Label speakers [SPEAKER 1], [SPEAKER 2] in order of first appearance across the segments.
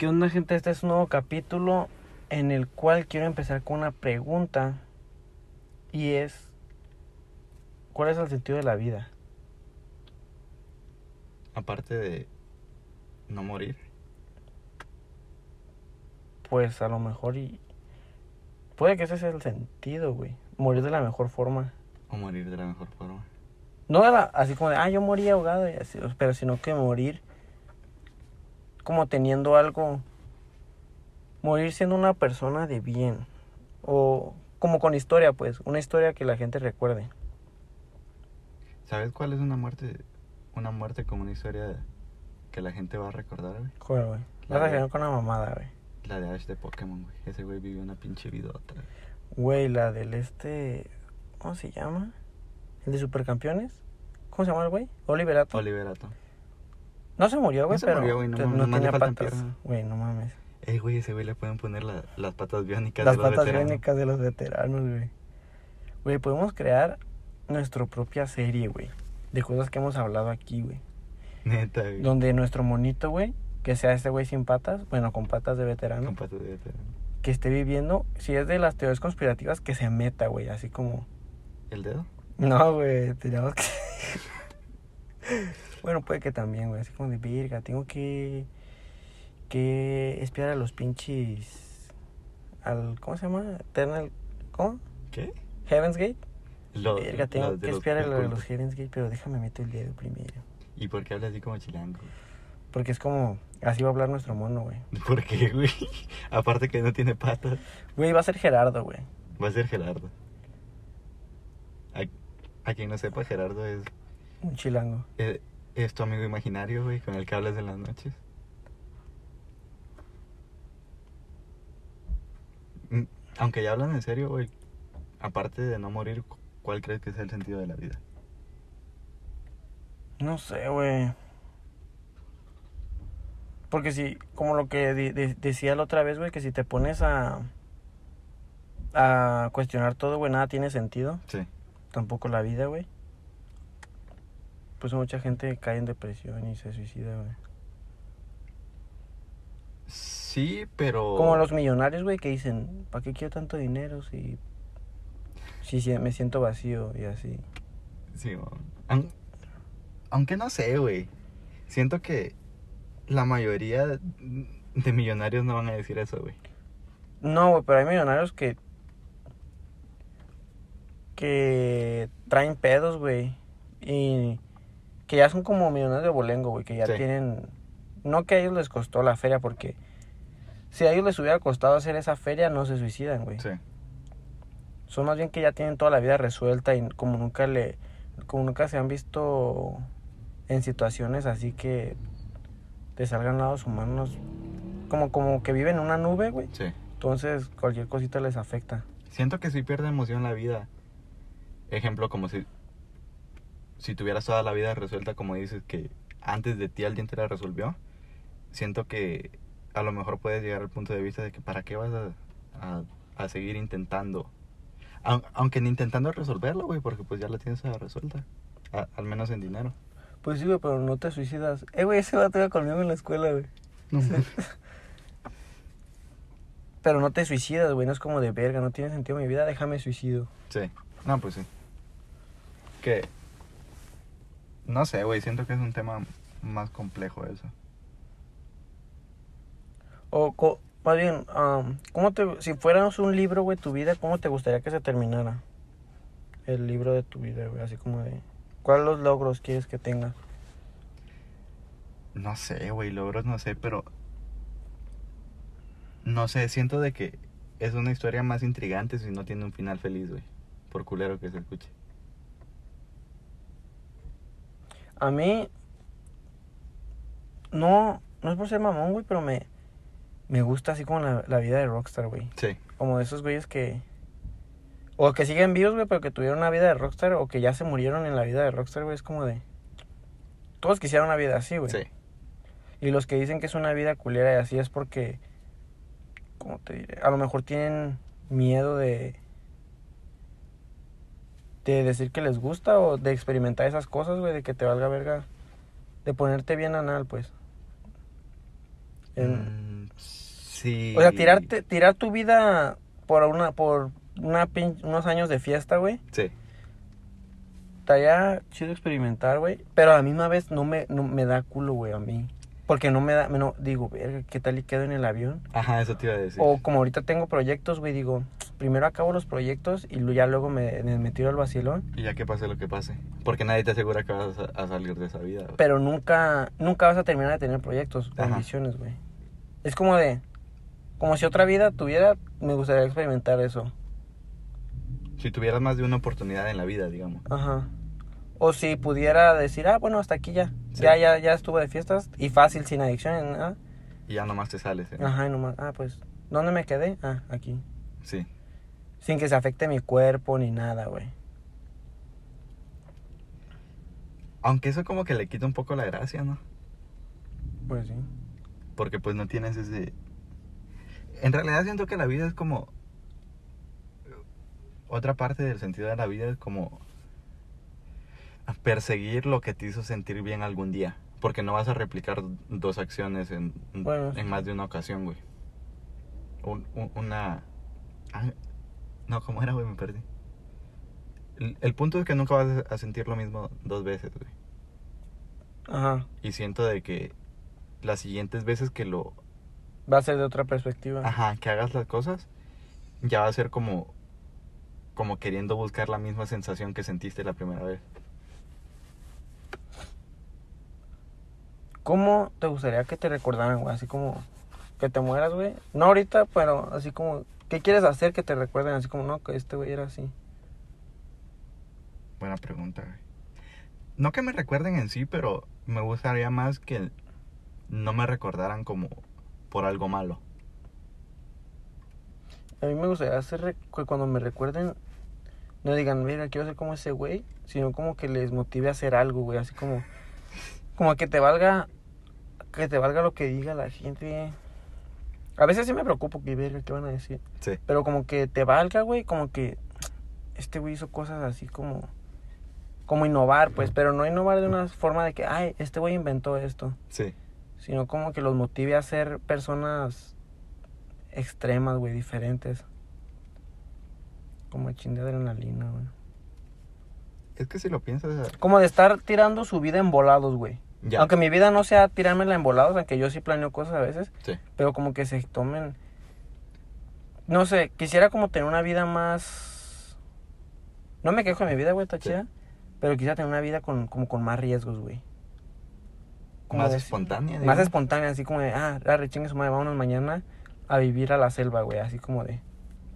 [SPEAKER 1] ¿Qué onda, gente? Este es un nuevo capítulo en el cual quiero empezar con una pregunta y es ¿cuál es el sentido de la vida?
[SPEAKER 2] Aparte de no morir.
[SPEAKER 1] Pues a lo mejor y puede que ese sea el sentido, güey. Morir de la mejor forma.
[SPEAKER 2] O morir de la mejor forma.
[SPEAKER 1] No de la- así como de, ah, yo morí ahogado, y así, pero sino que morir como teniendo algo, morir siendo una persona de bien, o como con historia, pues, una historia que la gente recuerde.
[SPEAKER 2] ¿Sabes cuál es una muerte? Una muerte como una historia que la gente va a recordar, güey.
[SPEAKER 1] Joder, güey.
[SPEAKER 2] La
[SPEAKER 1] Vas a
[SPEAKER 2] de-
[SPEAKER 1] con una mamada, güey.
[SPEAKER 2] La de Ash de Pokémon, güey. Ese güey vivió una pinche vidota. güey.
[SPEAKER 1] Güey, la del este, ¿cómo se llama? ¿El de Supercampeones? ¿Cómo se llama el güey? Oliverato.
[SPEAKER 2] Oliverato.
[SPEAKER 1] No se murió, güey,
[SPEAKER 2] No se
[SPEAKER 1] pero
[SPEAKER 2] murió, güey, no
[SPEAKER 1] no tenía patas. Güey, no mames.
[SPEAKER 2] Ey, güey, ese güey le pueden poner la- las patas biónicas
[SPEAKER 1] Las
[SPEAKER 2] de los
[SPEAKER 1] patas
[SPEAKER 2] veteranos.
[SPEAKER 1] biónicas de los veteranos, güey. Güey, podemos crear nuestra propia serie, güey. De cosas que hemos hablado aquí, güey.
[SPEAKER 2] Neta, güey.
[SPEAKER 1] Donde nuestro monito, güey, que sea este güey sin patas, bueno, con patas de veterano,
[SPEAKER 2] Con patas de veterano.
[SPEAKER 1] que esté viviendo, si es de las teorías conspirativas, que se meta, güey, así como...
[SPEAKER 2] ¿El dedo?
[SPEAKER 1] No, güey, teníamos que... bueno, puede que también, güey, así como de virga, tengo que... Que espiar a los pinches... Al... ¿Cómo se llama? Eternal... ¿Cómo?
[SPEAKER 2] ¿Qué?
[SPEAKER 1] Heaven's Gate.
[SPEAKER 2] Los,
[SPEAKER 1] Verga, tengo
[SPEAKER 2] los
[SPEAKER 1] que
[SPEAKER 2] los
[SPEAKER 1] espiar a lo de
[SPEAKER 2] cultos.
[SPEAKER 1] los Heaven's Gate, pero déjame meter el dedo primero.
[SPEAKER 2] ¿Y por qué habla así como chilango?
[SPEAKER 1] Porque es como... Así va a hablar nuestro mono, güey.
[SPEAKER 2] ¿Por qué, güey? Aparte que no tiene patas.
[SPEAKER 1] Güey, va a ser Gerardo, güey.
[SPEAKER 2] Va a ser Gerardo. A, a quien no sepa, Gerardo es,
[SPEAKER 1] Un chilango.
[SPEAKER 2] es, es tu amigo imaginario, güey, con el que hablas en las noches. Mm, Aunque ya hablan en serio, güey, aparte de no morir, cu- ¿cuál crees que es el sentido de la vida?
[SPEAKER 1] No sé, güey. Porque si, como lo que de- decía la otra vez, güey, que si te pones a a cuestionar todo, güey, nada tiene sentido.
[SPEAKER 2] Sí.
[SPEAKER 1] Tampoco la vida, güey. Pues mucha gente cae en depresión y se suicida, güey.
[SPEAKER 2] Sí, pero...
[SPEAKER 1] Como los millonarios, güey, que dicen, ¿para qué quiero tanto dinero si, si si me siento vacío y así?
[SPEAKER 2] Sí, mo- aun- aunque no sé, güey. Siento que la mayoría de millonarios no van a decir eso, güey.
[SPEAKER 1] No, güey, pero hay millonarios que. que traen pedos, güey. Y que ya son como millonarios de bolengo, güey, que ya
[SPEAKER 2] Sí.
[SPEAKER 1] tienen. No que a ellos les costó la feria, porque si a ellos les hubiera costado hacer esa feria, no se suicidan, güey.
[SPEAKER 2] Sí.
[SPEAKER 1] Son más bien que ya tienen toda la vida resuelta y como nunca le. como nunca se han visto en situaciones así que te salgan lados humanos. Como, como que viven en una nube, güey.
[SPEAKER 2] Sí.
[SPEAKER 1] Entonces cualquier cosita les afecta.
[SPEAKER 2] Siento que sí pierde emoción la vida. Ejemplo, como si... Si tuvieras toda la vida resuelta, como dices, que antes de ti alguien te la resolvió. Siento que a lo mejor puedes llegar al punto de vista de que para qué vas a, a, a seguir intentando. Au- Aunque ni intentando resolverlo, güey, porque pues ya la tienes resuelta. A- al menos en dinero.
[SPEAKER 1] Pues sí, güey, pero no te suicidas. Eh, güey, ese vato iba conmigo en la escuela, güey. Pero no te suicidas, güey. No es como de verga, no tiene sentido mi vida, déjame suicidio.
[SPEAKER 2] Sí. No, pues sí. Que... No sé, güey, siento que es un tema más complejo eso.
[SPEAKER 1] O, co- más bien, am, ¿cómo te, si fuéramos un libro, güey, tu vida, ¿cómo te gustaría que se terminara? El libro de tu vida, güey, así como de... ¿Cuáles los logros quieres que tenga?
[SPEAKER 2] No sé, güey, logros no sé, pero... No sé, siento de que es una historia más intrigante si no tiene un final feliz, güey. Por culero que se escuche.
[SPEAKER 1] A mí... No, no es por ser mamón, güey, pero me... Me gusta así como la, la vida de Rockstar, güey.
[SPEAKER 2] Sí.
[SPEAKER 1] Como de esos güeyes que... O que siguen vivos, güey, pero que tuvieron una vida de Rockstar. O que ya se murieron en la vida de Rockstar, güey. Es como de... Todos quisieran una vida así, güey.
[SPEAKER 2] Sí.
[SPEAKER 1] Y los que dicen que es una vida culera y así es porque... ¿Cómo te diré? A lo mejor tienen miedo de... De decir que les gusta o de experimentar esas cosas, güey. De que te valga verga. De ponerte bien anal, pues. En-
[SPEAKER 2] Mm, Sí.
[SPEAKER 1] O sea, tirarte, tirar tu vida por una, por una pin- unos años de fiesta, güey.
[SPEAKER 2] Sí.
[SPEAKER 1] Estaría chido experimentar, güey. Pero a la misma vez no me, no me da culo, güey, a mí. Porque no me da, me no, digo, verga, ¿qué tal y quedo en el avión?
[SPEAKER 2] Ajá, eso te iba a decir.
[SPEAKER 1] O como ahorita tengo proyectos, güey, digo, primero acabo los proyectos y ya luego me, me, tiro al vacilón.
[SPEAKER 2] Y ya que pase lo que pase. Porque nadie te asegura que vas a, a salir de esa vida.
[SPEAKER 1] Pero nunca, nunca vas a terminar de tener proyectos o ambiciones, güey. Es como de, como si otra vida tuviera, me gustaría experimentar eso.
[SPEAKER 2] Si tuvieras más de una oportunidad en la vida, digamos.
[SPEAKER 1] Ajá. O si pudiera decir, ah, bueno, hasta aquí ya.
[SPEAKER 2] Sí.
[SPEAKER 1] Ya, ya, ya estuve de fiestas y fácil, sin adicción, ni nada.
[SPEAKER 2] Y ya nomás te sales. ¿eh?
[SPEAKER 1] Ajá, y nomás, ah, pues, ¿dónde me quedé? Ah, aquí.
[SPEAKER 2] Sí.
[SPEAKER 1] Sin que se afecte mi cuerpo ni nada, güey.
[SPEAKER 2] Aunque eso como que le quita un poco la gracia, ¿no?
[SPEAKER 1] Pues sí.
[SPEAKER 2] Porque pues no tienes ese... En realidad siento que la vida es como... Otra parte del sentido de la vida es como... Perseguir lo que te hizo sentir bien algún día. Porque no vas a replicar dos acciones en,
[SPEAKER 1] Bueno,
[SPEAKER 2] en más de una ocasión, güey. Un- un- una... no, ¿cómo era, güey? Me perdí. El, el punto es que nunca vas a sentir lo mismo dos veces, güey.
[SPEAKER 1] Ajá.
[SPEAKER 2] Y siento de que las siguientes veces que lo...
[SPEAKER 1] Va a ser de otra perspectiva.
[SPEAKER 2] Ajá, que hagas las cosas, ya va a ser como... Como queriendo buscar la misma sensación que sentiste la primera vez.
[SPEAKER 1] ¿Cómo te gustaría que te recordaran, güey? Así como que te mueras, güey. No ahorita, pero así como, ¿qué quieres hacer que te recuerden? Así como, no, que este güey era así.
[SPEAKER 2] Buena pregunta, güey. No que me recuerden en sí, pero me gustaría más que no me recordaran como por algo malo.
[SPEAKER 1] A mí me gustaría hacer que cuando me recuerden, no digan, mira, quiero ser como ese güey, sino como que les motive a hacer algo, güey. Así como, como que te valga, que te valga lo que diga la gente. A veces sí me preocupo que verga, ¿qué van a decir?
[SPEAKER 2] Sí.
[SPEAKER 1] Pero como que te valga, güey, como que este güey hizo cosas así como como innovar, pues, pero no innovar de una forma de que, ay, este güey inventó esto,
[SPEAKER 2] Sí.
[SPEAKER 1] sino como que los motive a ser personas extremas, güey, diferentes. Como chin de adrenalina, güey.
[SPEAKER 2] Es que si lo piensas...
[SPEAKER 1] Como de estar tirando su vida en volados, güey.
[SPEAKER 2] Ya.
[SPEAKER 1] Aunque mi vida no sea tirármela en volados, aunque yo sí planeo cosas a veces,
[SPEAKER 2] Sí.
[SPEAKER 1] pero como que se tomen no sé quisiera como tener una vida más no me quejo de mi vida güey está
[SPEAKER 2] Sí.
[SPEAKER 1] chida pero quisiera tener una vida con como con más riesgos güey Como
[SPEAKER 2] Más
[SPEAKER 1] de-
[SPEAKER 2] espontánea.
[SPEAKER 1] más
[SPEAKER 2] digamos.
[SPEAKER 1] espontánea así como de ah la rechingue su madre vámonos mañana a vivir a la selva güey así como de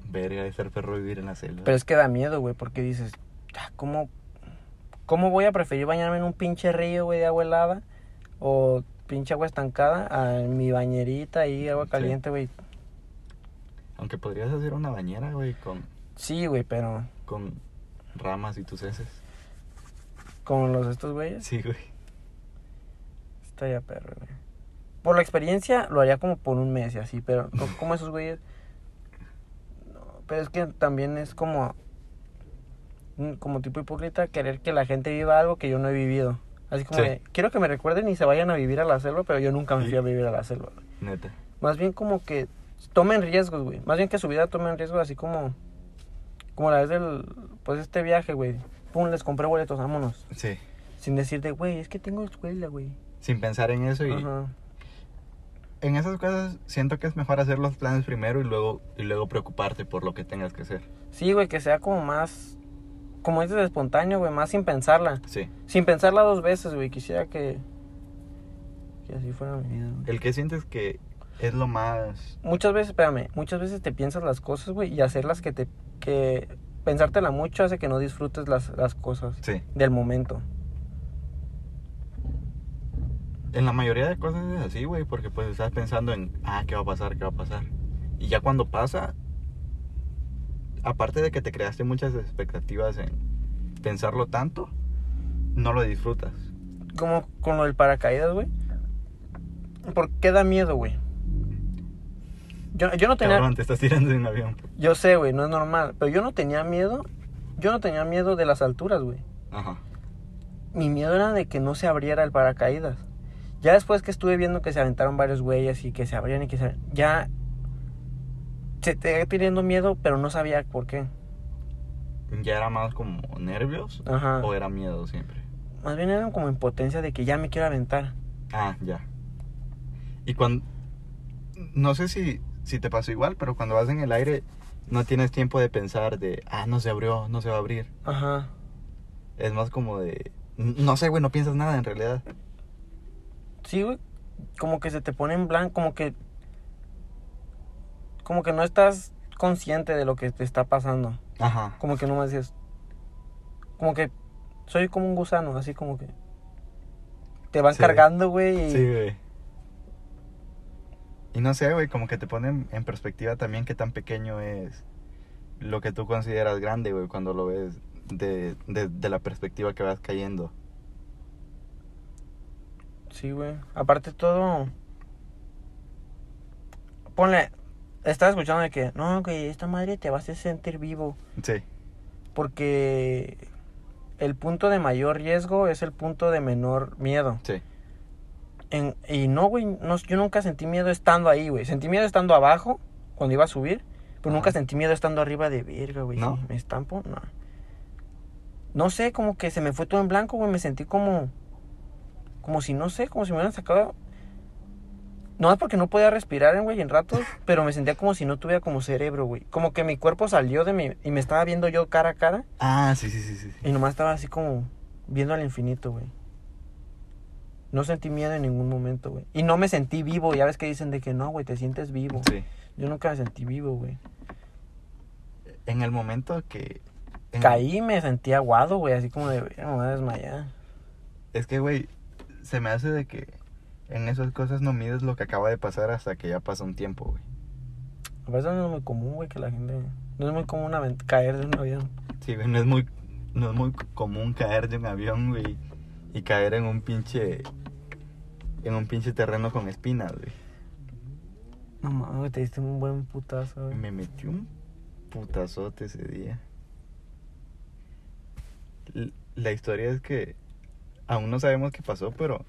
[SPEAKER 2] Verga de ser perro vivir en la selva.
[SPEAKER 1] pero es que da miedo güey porque dices ah, cómo cómo voy a preferir bañarme en un pinche río güey de agua helada o pinche agua estancada a mi bañerita ahí agua caliente güey
[SPEAKER 2] Aunque podrías hacer una bañera, güey, con,
[SPEAKER 1] sí güey pero
[SPEAKER 2] con ramas y tus heces.
[SPEAKER 1] Como los de estos güeyes.
[SPEAKER 2] Sí, güey.
[SPEAKER 1] Estaría perro, güey. Por la experiencia lo haría como por un mes y así, pero co- como esos güeyes. No, pero es que también es como. Mm, Como tipo hipócrita querer que la gente viva algo que yo no he vivido. Así como
[SPEAKER 2] Sí.
[SPEAKER 1] de, quiero que me recuerden y se vayan a vivir a la selva, pero yo nunca me fui a vivir a la selva.
[SPEAKER 2] Neta.
[SPEAKER 1] Más bien como que tomen riesgos, güey. Más bien que su vida tomen riesgos así como. Como la vez del. Pues este viaje, güey. Pum, les compré boletos, vámonos.
[SPEAKER 2] Sí.
[SPEAKER 1] Sin decirte, güey, es que tengo escuela, güey.
[SPEAKER 2] Sin pensar en eso y
[SPEAKER 1] Ajá.
[SPEAKER 2] en esas cosas siento que es mejor hacer los planes primero y luego y luego preocuparte por lo que tengas que hacer.
[SPEAKER 1] Sí, güey, que sea como más. Como dices, espontáneo, güey, más sin pensarla.
[SPEAKER 2] Sí.
[SPEAKER 1] Sin pensarla dos veces, güey. Quisiera que. Que así fuera mi vida, güey.
[SPEAKER 2] El que sientes que es lo más
[SPEAKER 1] Muchas veces, espérame, muchas veces te piensas las cosas, güey, y hacerlas que te. que. Pensártela mucho hace que no disfrutes las, las cosas
[SPEAKER 2] Sí.
[SPEAKER 1] del momento.
[SPEAKER 2] En la mayoría de cosas es así, güey, porque pues estás pensando en, ah, ¿qué va a pasar? ¿Qué va a pasar? Y ya cuando pasa, aparte de que te creaste muchas expectativas en pensarlo tanto, no lo disfrutas.
[SPEAKER 1] Como con lo del paracaídas, güey. ¿Por qué da miedo, güey? Yo, yo no tenía.
[SPEAKER 2] Cabrón, te estás tirando de un avión.
[SPEAKER 1] Yo sé, güey, no es normal. Pero yo no tenía miedo. Yo no tenía miedo de las alturas, güey.
[SPEAKER 2] Ajá.
[SPEAKER 1] Mi miedo era de que no se abriera el paracaídas. Ya después que estuve viendo que se aventaron varios güeyes y que se abrían y que se... Ya se te teniendo miedo, pero no sabía por qué.
[SPEAKER 2] ¿Ya era más como nervios?
[SPEAKER 1] Ajá.
[SPEAKER 2] ¿O era miedo siempre?
[SPEAKER 1] Más bien eran como impotencia de que ya me quiero aventar.
[SPEAKER 2] Ah, ya. Y cuando... No sé si, si te pasó igual, pero cuando vas en el aire no tienes tiempo de pensar de, ah, no se abrió, no se va a abrir.
[SPEAKER 1] Ajá.
[SPEAKER 2] Es más como de... No sé, güey, no piensas nada en realidad.
[SPEAKER 1] Sí, güey. Como que se te pone en blanco, como que... Como que no estás consciente de lo que te está pasando.
[SPEAKER 2] Ajá.
[SPEAKER 1] Como que no me dices... Como que soy como un gusano, así como que... Te van
[SPEAKER 2] Sí.
[SPEAKER 1] cargando, güey. y-
[SPEAKER 2] Sí, güey. Y no sé, güey, como que te ponen en perspectiva también qué tan pequeño es lo que tú consideras grande, güey, cuando lo ves de, de, de la perspectiva que vas cayendo.
[SPEAKER 1] Sí, güey. Aparte todo... Ponle... Estaba escuchando de que... No, güey, esta madre te va a hacer sentir vivo.
[SPEAKER 2] Sí.
[SPEAKER 1] Porque... El punto de mayor riesgo es el punto de menor miedo.
[SPEAKER 2] Sí.
[SPEAKER 1] En- y no, güey, no, yo nunca sentí miedo estando ahí, güey. Sentí miedo estando abajo, cuando iba a subir, pero nunca sentí miedo estando arriba de verga, güey.
[SPEAKER 2] ¿No?
[SPEAKER 1] ¿Me estampo? No. No sé, como que se me fue todo en blanco, güey. Me sentí como... Como si, no sé, como si me hubieran sacado... No es porque no podía respirar, güey, en ratos, pero me sentía como si no tuviera como cerebro, güey. Como que mi cuerpo salió de mí y me estaba viendo yo cara a cara
[SPEAKER 2] Ah, sí, sí, sí, sí.
[SPEAKER 1] y nomás estaba así como viendo al infinito, güey. No sentí miedo en ningún momento, güey. Y no me sentí vivo. Ya ves que dicen de que no, güey, te sientes vivo.
[SPEAKER 2] Sí.
[SPEAKER 1] Yo nunca me sentí vivo, güey.
[SPEAKER 2] En el momento que... en-
[SPEAKER 1] Caí me sentí aguado, güey. Así como de, "Verga, me voy a desmayar.
[SPEAKER 2] Es que, güey, se me hace de que en esas cosas no mides lo que acaba de pasar hasta que ya pasa un tiempo, güey.
[SPEAKER 1] A veces no es muy común, güey, que la gente... No es muy común caer de un avión.
[SPEAKER 2] Sí, güey, no es muy, no es muy común caer de un avión, güey, y caer en un pinche, en un pinche terreno con espinas, güey.
[SPEAKER 1] No mames, güey, te diste un buen putazo, güey.
[SPEAKER 2] Me metí un putazote ese día. La historia es que aún no sabemos qué pasó, pero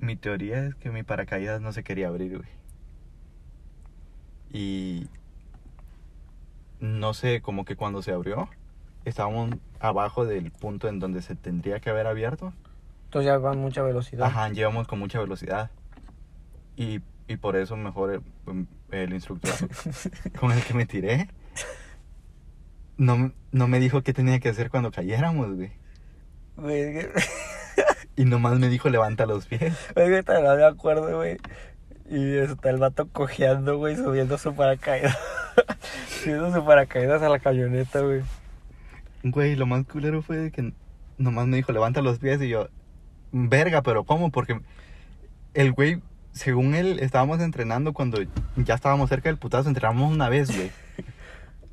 [SPEAKER 2] mi teoría es que mi paracaídas no se quería abrir, güey. Y no sé, como que cuando se abrió, estábamos abajo del punto en donde se tendría que haber abierto.
[SPEAKER 1] Entonces ya va a mucha velocidad.
[SPEAKER 2] Ajá, llevamos con mucha velocidad. Y, y por eso mejor el, el instructor con el que me tiré no, no me dijo qué tenía que hacer cuando cayéramos, güey. Y nomás me dijo levanta los pies.
[SPEAKER 1] Te lo de acuerdo, güey. Y está el vato cojeando, güey, subiendo su paracaídas. subiendo su paracaídas a la camioneta, güey.
[SPEAKER 2] Güey, lo más culero fue que nomás me dijo levanta los pies y yo, verga, pero ¿cómo? Porque el güey, según él, estábamos entrenando cuando ya estábamos cerca del putazo, entrenamos una vez, güey.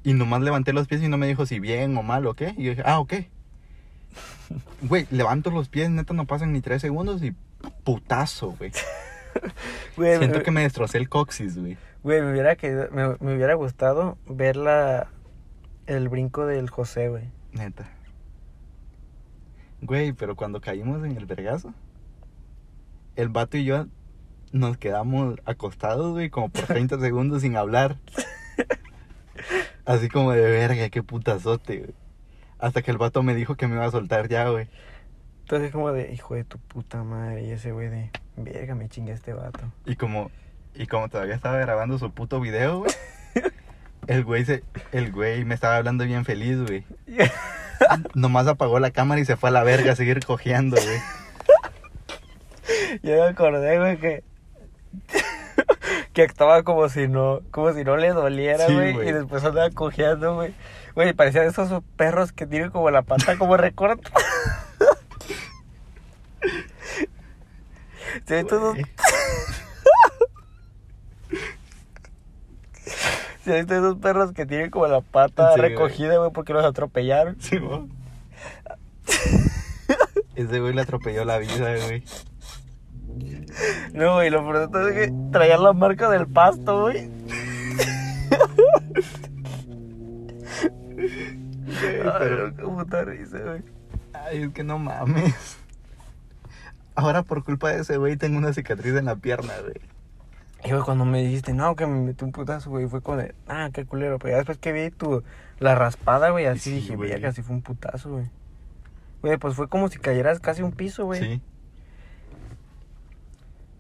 [SPEAKER 2] Y nomás levanté los pies y no me dijo si bien o mal o qué. Y yo dije, ah, ok. Güey, levanto los pies, neta, no pasan ni tres segundos y putazo, güey.
[SPEAKER 1] Güey,
[SPEAKER 2] Siento
[SPEAKER 1] me,
[SPEAKER 2] que me destrocé el coxis, güey.
[SPEAKER 1] güey, me hubiera me, me hubiera gustado ver la, el brinco del José, güey.
[SPEAKER 2] Neta. Güey, pero cuando caímos en el vergazo, el vato y yo nos quedamos acostados, güey, como por 30 segundos sin hablar. Así como de verga, qué putazote, güey. Hasta que el vato me dijo que me iba a soltar ya, güey.
[SPEAKER 1] Entonces como de, hijo de tu puta madre, y ese güey de, verga, me chingue este vato.
[SPEAKER 2] Y como, y como todavía estaba grabando su puto video, güey. El güey se, el güey me estaba hablando bien feliz, güey. Nomás apagó la cámara y se fue a la verga a seguir cojeando, güey.
[SPEAKER 1] Yo me acordé, güey, que... que actuaba como si no, como si no le doliera, güey,
[SPEAKER 2] güey.
[SPEAKER 1] y después andaba cojeando, güey. Güey, parecían esos perros que tienen como la pata como recorta. ¿Sí, esos,
[SPEAKER 2] Güey.
[SPEAKER 1] sí, visto esos perros que tienen como la pata
[SPEAKER 2] Sí, güey.
[SPEAKER 1] recogida, güey, porque los atropellaron?
[SPEAKER 2] Sí, ¿no? Ese güey le atropelló la vida, güey.
[SPEAKER 1] No, güey, lo todo es que traían la marca del pasto, güey. Ay,
[SPEAKER 2] pero-
[SPEAKER 1] no, qué puta risa, güey.
[SPEAKER 2] Ay, es que no mames. Ahora por culpa de ese güey tengo una cicatriz en la pierna, güey.
[SPEAKER 1] Y güey, cuando me dijiste, no, que me metí un putazo, güey, fue con de, ah, qué culero. Pero ya después que vi tu, la raspada, güey, así
[SPEAKER 2] Sí,
[SPEAKER 1] dije,
[SPEAKER 2] güey.
[SPEAKER 1] verga, así fue un putazo, güey. Güey, pues fue como si cayeras casi un piso, güey.
[SPEAKER 2] Sí.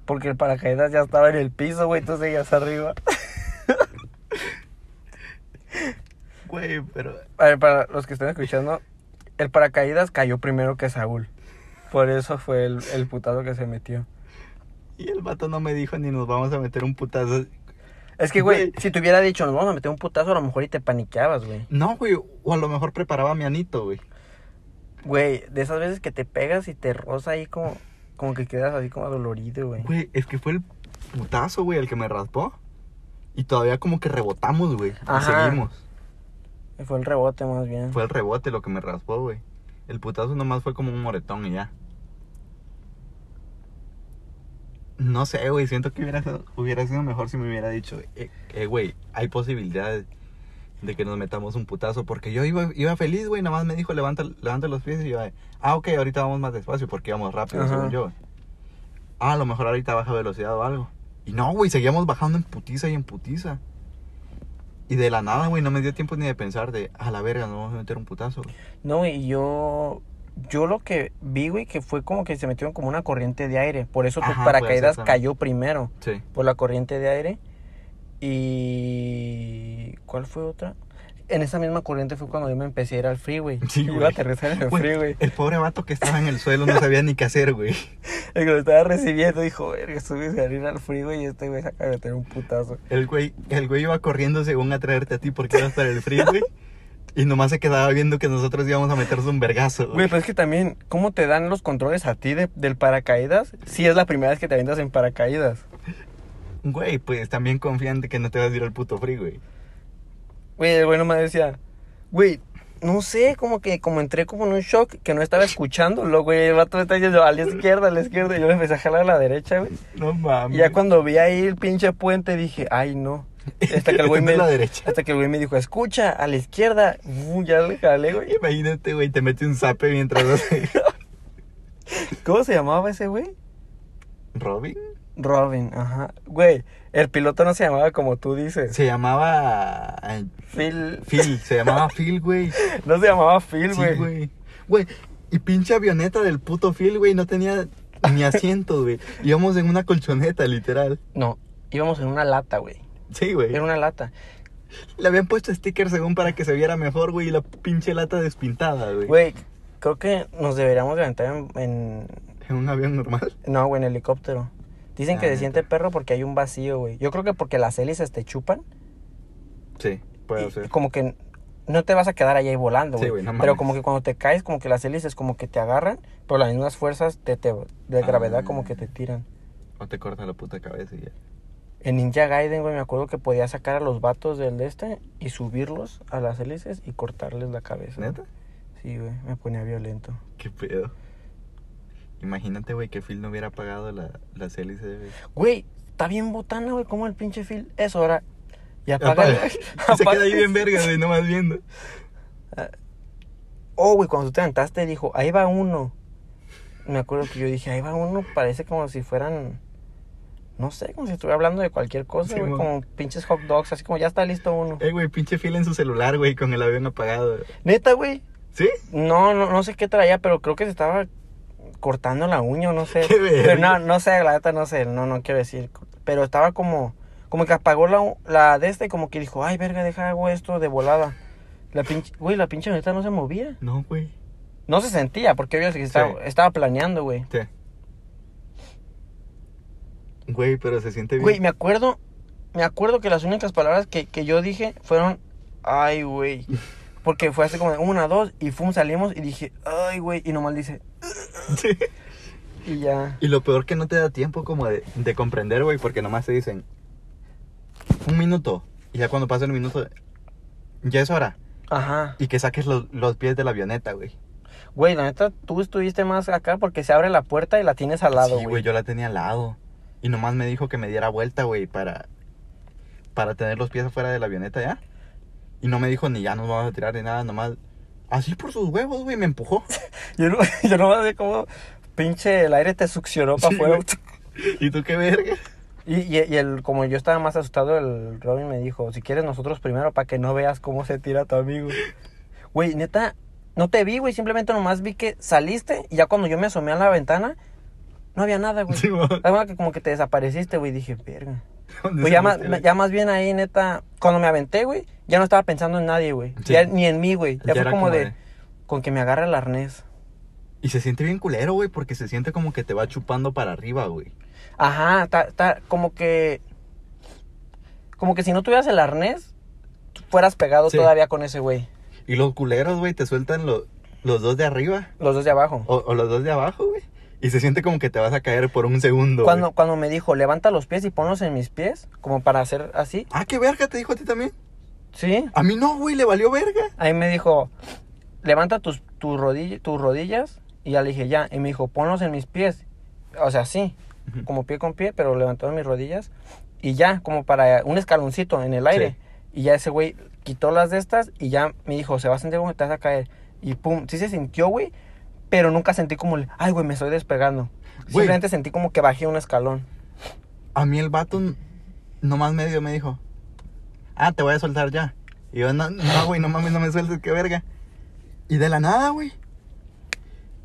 [SPEAKER 1] Porque el paracaídas ya estaba en el piso, güey, tú seguías arriba.
[SPEAKER 2] Güey, pero.
[SPEAKER 1] A ver, para los que están escuchando, el paracaídas cayó primero que Saúl. Por eso fue el, el putazo que se metió.
[SPEAKER 2] Y el vato no me dijo ni nos vamos a meter un putazo.
[SPEAKER 1] Es que, güey, si te hubiera dicho, nos vamos a meter un putazo, a lo mejor y te paniqueabas, güey.
[SPEAKER 2] No, güey. O a lo mejor preparaba mi anito, güey.
[SPEAKER 1] Güey, de esas veces que te pegas y te roza ahí como, como que quedas así como dolorido, güey.
[SPEAKER 2] Güey, es que fue el putazo, güey, el que me raspó. Y todavía como que rebotamos, güey. Y
[SPEAKER 1] Ajá.
[SPEAKER 2] seguimos.
[SPEAKER 1] Fue el rebote más bien.
[SPEAKER 2] Fue el rebote lo que me raspó, güey. El putazo nomás fue como un moretón y ya. No sé, güey. Siento que hubiera, sido- hubiera sido mejor si me hubiera dicho, eh, eh, güey, hay posibilidades de que nos metamos un putazo. Porque yo iba, iba feliz, güey. Nada más me dijo, levanta, levanta los pies. Y yo, ah, ok, ahorita vamos más despacio porque íbamos rápido,
[SPEAKER 1] Ajá.
[SPEAKER 2] según yo. Ah, a lo mejor ahorita baja velocidad o algo. Y no, güey, seguíamos bajando en putiza y en putiza. Y de la nada, güey, no me dio tiempo ni de pensar de, a la verga, nos vamos a meter un putazo. güey".
[SPEAKER 1] No, y yo. Yo lo que vi, güey, que fue como que se metieron como una corriente de aire. Por eso tu
[SPEAKER 2] Ajá,
[SPEAKER 1] paracaídas cayó primero.
[SPEAKER 2] Sí.
[SPEAKER 1] Por la corriente de aire. Y. ¿Cuál fue otra? En esa misma corriente fue cuando yo me empecé a ir al freeway.
[SPEAKER 2] Sí,
[SPEAKER 1] Iba
[SPEAKER 2] güey.
[SPEAKER 1] a aterrizar en el
[SPEAKER 2] Güey,
[SPEAKER 1] freeway.
[SPEAKER 2] El pobre vato que estaba en el suelo no sabía ni qué hacer, güey.
[SPEAKER 1] El que lo estaba recibiendo dijo, verga, estuve a ir al freeway y este güey se acaba de meter un putazo.
[SPEAKER 2] El güey, el güey iba corriendo según a traerte a ti porque ibas para el freeway. y nomás se quedaba viendo que nosotros íbamos a meternos un vergazo,
[SPEAKER 1] Güey,
[SPEAKER 2] güey.
[SPEAKER 1] pero es que también, ¿cómo te dan los controles a ti de- del paracaídas? Si es la primera vez que te avientas en paracaídas.
[SPEAKER 2] Güey, pues también confían de que no te vas a ir al puto freeway.
[SPEAKER 1] Güey, el güey nomás decía, güey, no sé, como que como entré como en un shock que no estaba escuchándolo, güey. El vato está diciendo a la izquierda, a la izquierda. Y yo le empecé a jalar a la derecha, güey.
[SPEAKER 2] No mames.
[SPEAKER 1] Y ya cuando vi ahí el pinche puente dije, ay, no. Hasta que el güey me,
[SPEAKER 2] a la derecha.
[SPEAKER 1] hasta que el güey me dijo, escucha, a la izquierda. Uh, ya le jalé, güey.
[SPEAKER 2] Imagínate, güey, te mete un zape mientras
[SPEAKER 1] ¿Cómo se llamaba ese güey?
[SPEAKER 2] Robin.
[SPEAKER 1] Robin, ajá. Güey, el piloto no se llamaba como tú dices.
[SPEAKER 2] Se llamaba... eh,
[SPEAKER 1] Phil.
[SPEAKER 2] Phil. Se llamaba Phil, güey.
[SPEAKER 1] No se llamaba Phil,
[SPEAKER 2] Sí,
[SPEAKER 1] güey.
[SPEAKER 2] güey. Güey, y pinche avioneta del puto Phil, güey, no tenía ni asientos, güey. Íbamos en una colchoneta, literal.
[SPEAKER 1] no, íbamos en una lata, güey.
[SPEAKER 2] Sí, güey.
[SPEAKER 1] Era una lata.
[SPEAKER 2] Le habían puesto stickers según para que se viera mejor, güey, y la pinche lata despintada, güey.
[SPEAKER 1] Güey, creo que nos deberíamos de aventar en, en-
[SPEAKER 2] En un avión normal.
[SPEAKER 1] No, güey, en helicóptero. Dicen que se siente perro porque hay un vacío, güey. Yo creo que porque las hélices te chupan.
[SPEAKER 2] Sí, puede
[SPEAKER 1] y
[SPEAKER 2] ser.
[SPEAKER 1] Como que no te vas a quedar ahí volando,
[SPEAKER 2] Sí,
[SPEAKER 1] güey.
[SPEAKER 2] güey, no
[SPEAKER 1] pero como que cuando te caes, como que las hélices como que te agarran, pero las mismas fuerzas de, te- de gravedad
[SPEAKER 2] Ah.
[SPEAKER 1] como que te tiran.
[SPEAKER 2] O te corta la puta cabeza y ya.
[SPEAKER 1] En Ninja Gaiden, güey, me acuerdo que podía sacar a los vatos del de este y subirlos a las hélices y cortarles la cabeza.
[SPEAKER 2] ¿Neta?
[SPEAKER 1] Sí, güey, me ponía violento.
[SPEAKER 2] ¿Qué pedo? Imagínate, güey, que Phil no hubiera apagado la, las hélices, güey.
[SPEAKER 1] Güey, está bien botana, güey, como el pinche Phil. Es hora. Y apaga.
[SPEAKER 2] Apaga. Se queda ahí bien verga, güey, nomás viendo.
[SPEAKER 1] Oh, güey, cuando tú te aventaste dijo, ahí va uno. Me acuerdo que yo dije, ahí va uno, parece como si fueran, no sé, como si estuviera hablando de cualquier cosa,
[SPEAKER 2] Sí,
[SPEAKER 1] güey,
[SPEAKER 2] mo.
[SPEAKER 1] como pinches hot dogs, así como ya está listo uno.
[SPEAKER 2] Eh, güey, pinche Phil en su celular, güey, con el avión apagado.
[SPEAKER 1] Neta, güey,
[SPEAKER 2] ¿Sí?
[SPEAKER 1] no, no, no sé qué traía, pero creo que se estaba cortando la uña, no sé.
[SPEAKER 2] Qué
[SPEAKER 1] pero no, no sé, la neta, no sé, no, no quiero decir. Pero estaba como, como que apagó la, la de este, y como que dijo, ay, verga, deja hago esto de volada. La pinche, güey, la pinche neta no se movía.
[SPEAKER 2] No, güey.
[SPEAKER 1] No se sentía, porque obvio que estaba,
[SPEAKER 2] Sí.
[SPEAKER 1] estaba planeando, güey.
[SPEAKER 2] Sí. Güey, pero se siente bien.
[SPEAKER 1] Güey, me acuerdo, me acuerdo que las únicas palabras que, que yo dije fueron, ay, güey. Porque fue así como de una, dos, y fum, salimos y dije, ay, güey, y nomás dice,
[SPEAKER 2] Sí.
[SPEAKER 1] y ya.
[SPEAKER 2] Y lo peor que no te da tiempo como de, de comprender, güey, porque nomás te dicen un minuto. Y ya cuando pasa el minuto, ya es hora.
[SPEAKER 1] Ajá.
[SPEAKER 2] Y que saques los, los pies de la avioneta, güey.
[SPEAKER 1] Güey, la neta, tú estuviste más acá porque se abre la puerta y la tienes al lado,
[SPEAKER 2] sí,
[SPEAKER 1] güey.
[SPEAKER 2] güey, yo la tenía al lado. Y nomás me dijo que me diera vuelta, güey, para, para tener los pies afuera de la avioneta ya. Y no me dijo ni ya nos vamos a tirar ni nada, nomás. Así por sus huevos, güey, me empujó.
[SPEAKER 1] Yo no, yo no sé cómo pinche el aire te succionó para afuera.
[SPEAKER 2] ¿Y tú qué verga?
[SPEAKER 1] Y, y, y el, como yo estaba más asustado, el Robin me dijo, si quieres nosotros primero para que no veas cómo se tira tu amigo. Güey, neta, no te vi, güey, simplemente nomás vi que saliste y ya cuando yo me asomé a la ventana, no había nada, güey.
[SPEAKER 2] Sí.
[SPEAKER 1] Además que como que te desapareciste, güey, dije, verga.
[SPEAKER 2] ¿Dónde
[SPEAKER 1] Pues ya más, ya más bien ahí, neta, cuando me aventé, güey, ya no estaba pensando en nadie, güey.
[SPEAKER 2] Sí.
[SPEAKER 1] Ya ni en mí, güey. Ya,
[SPEAKER 2] Ya
[SPEAKER 1] fue como,
[SPEAKER 2] como
[SPEAKER 1] de,
[SPEAKER 2] de-
[SPEAKER 1] con que me agarre el arnés.
[SPEAKER 2] Y se siente bien culero, güey, porque se siente como que te va chupando para arriba, güey.
[SPEAKER 1] Ajá, está, está como que. Como que si no tuvieras el arnés, fueras pegado
[SPEAKER 2] Sí.
[SPEAKER 1] todavía con ese güey.
[SPEAKER 2] Y los culeros, güey, te sueltan lo- los dos de arriba
[SPEAKER 1] Los dos de abajo.
[SPEAKER 2] o, o los dos de abajo, güey. Y se siente como que te vas a caer por un segundo, güey.
[SPEAKER 1] Cuando, cuando me dijo, levanta los pies y ponlos en mis pies, como para hacer así,
[SPEAKER 2] Ah, qué verga, te dijo a ti también.
[SPEAKER 1] ¿sí?
[SPEAKER 2] A mí no, güey, le valió verga.
[SPEAKER 1] Ahí me dijo, levanta tus, tus, rodilla- tus rodillas, y ya le dije, ya. Y me dijo, ponlos en mis pies. O sea, sí,
[SPEAKER 2] Ujú.
[SPEAKER 1] como pie con pie, pero levantó mis rodillas. Y ya, como para un escaloncito en el aire. Y ya ese güey quitó las de estas y ya me dijo, se va a sentir como que te vas a caer. Y pum, sí se sintió, güey. Pero nunca sentí como, ay, güey, me estoy despegando.
[SPEAKER 2] Güey.
[SPEAKER 1] Simplemente sentí como que bajé un escalón.
[SPEAKER 2] A mí el vato nomás medio me dijo, ah, te voy a soltar ya. Y yo, no, no, güey, no mames, no me sueltes, qué verga. Y de la nada, güey.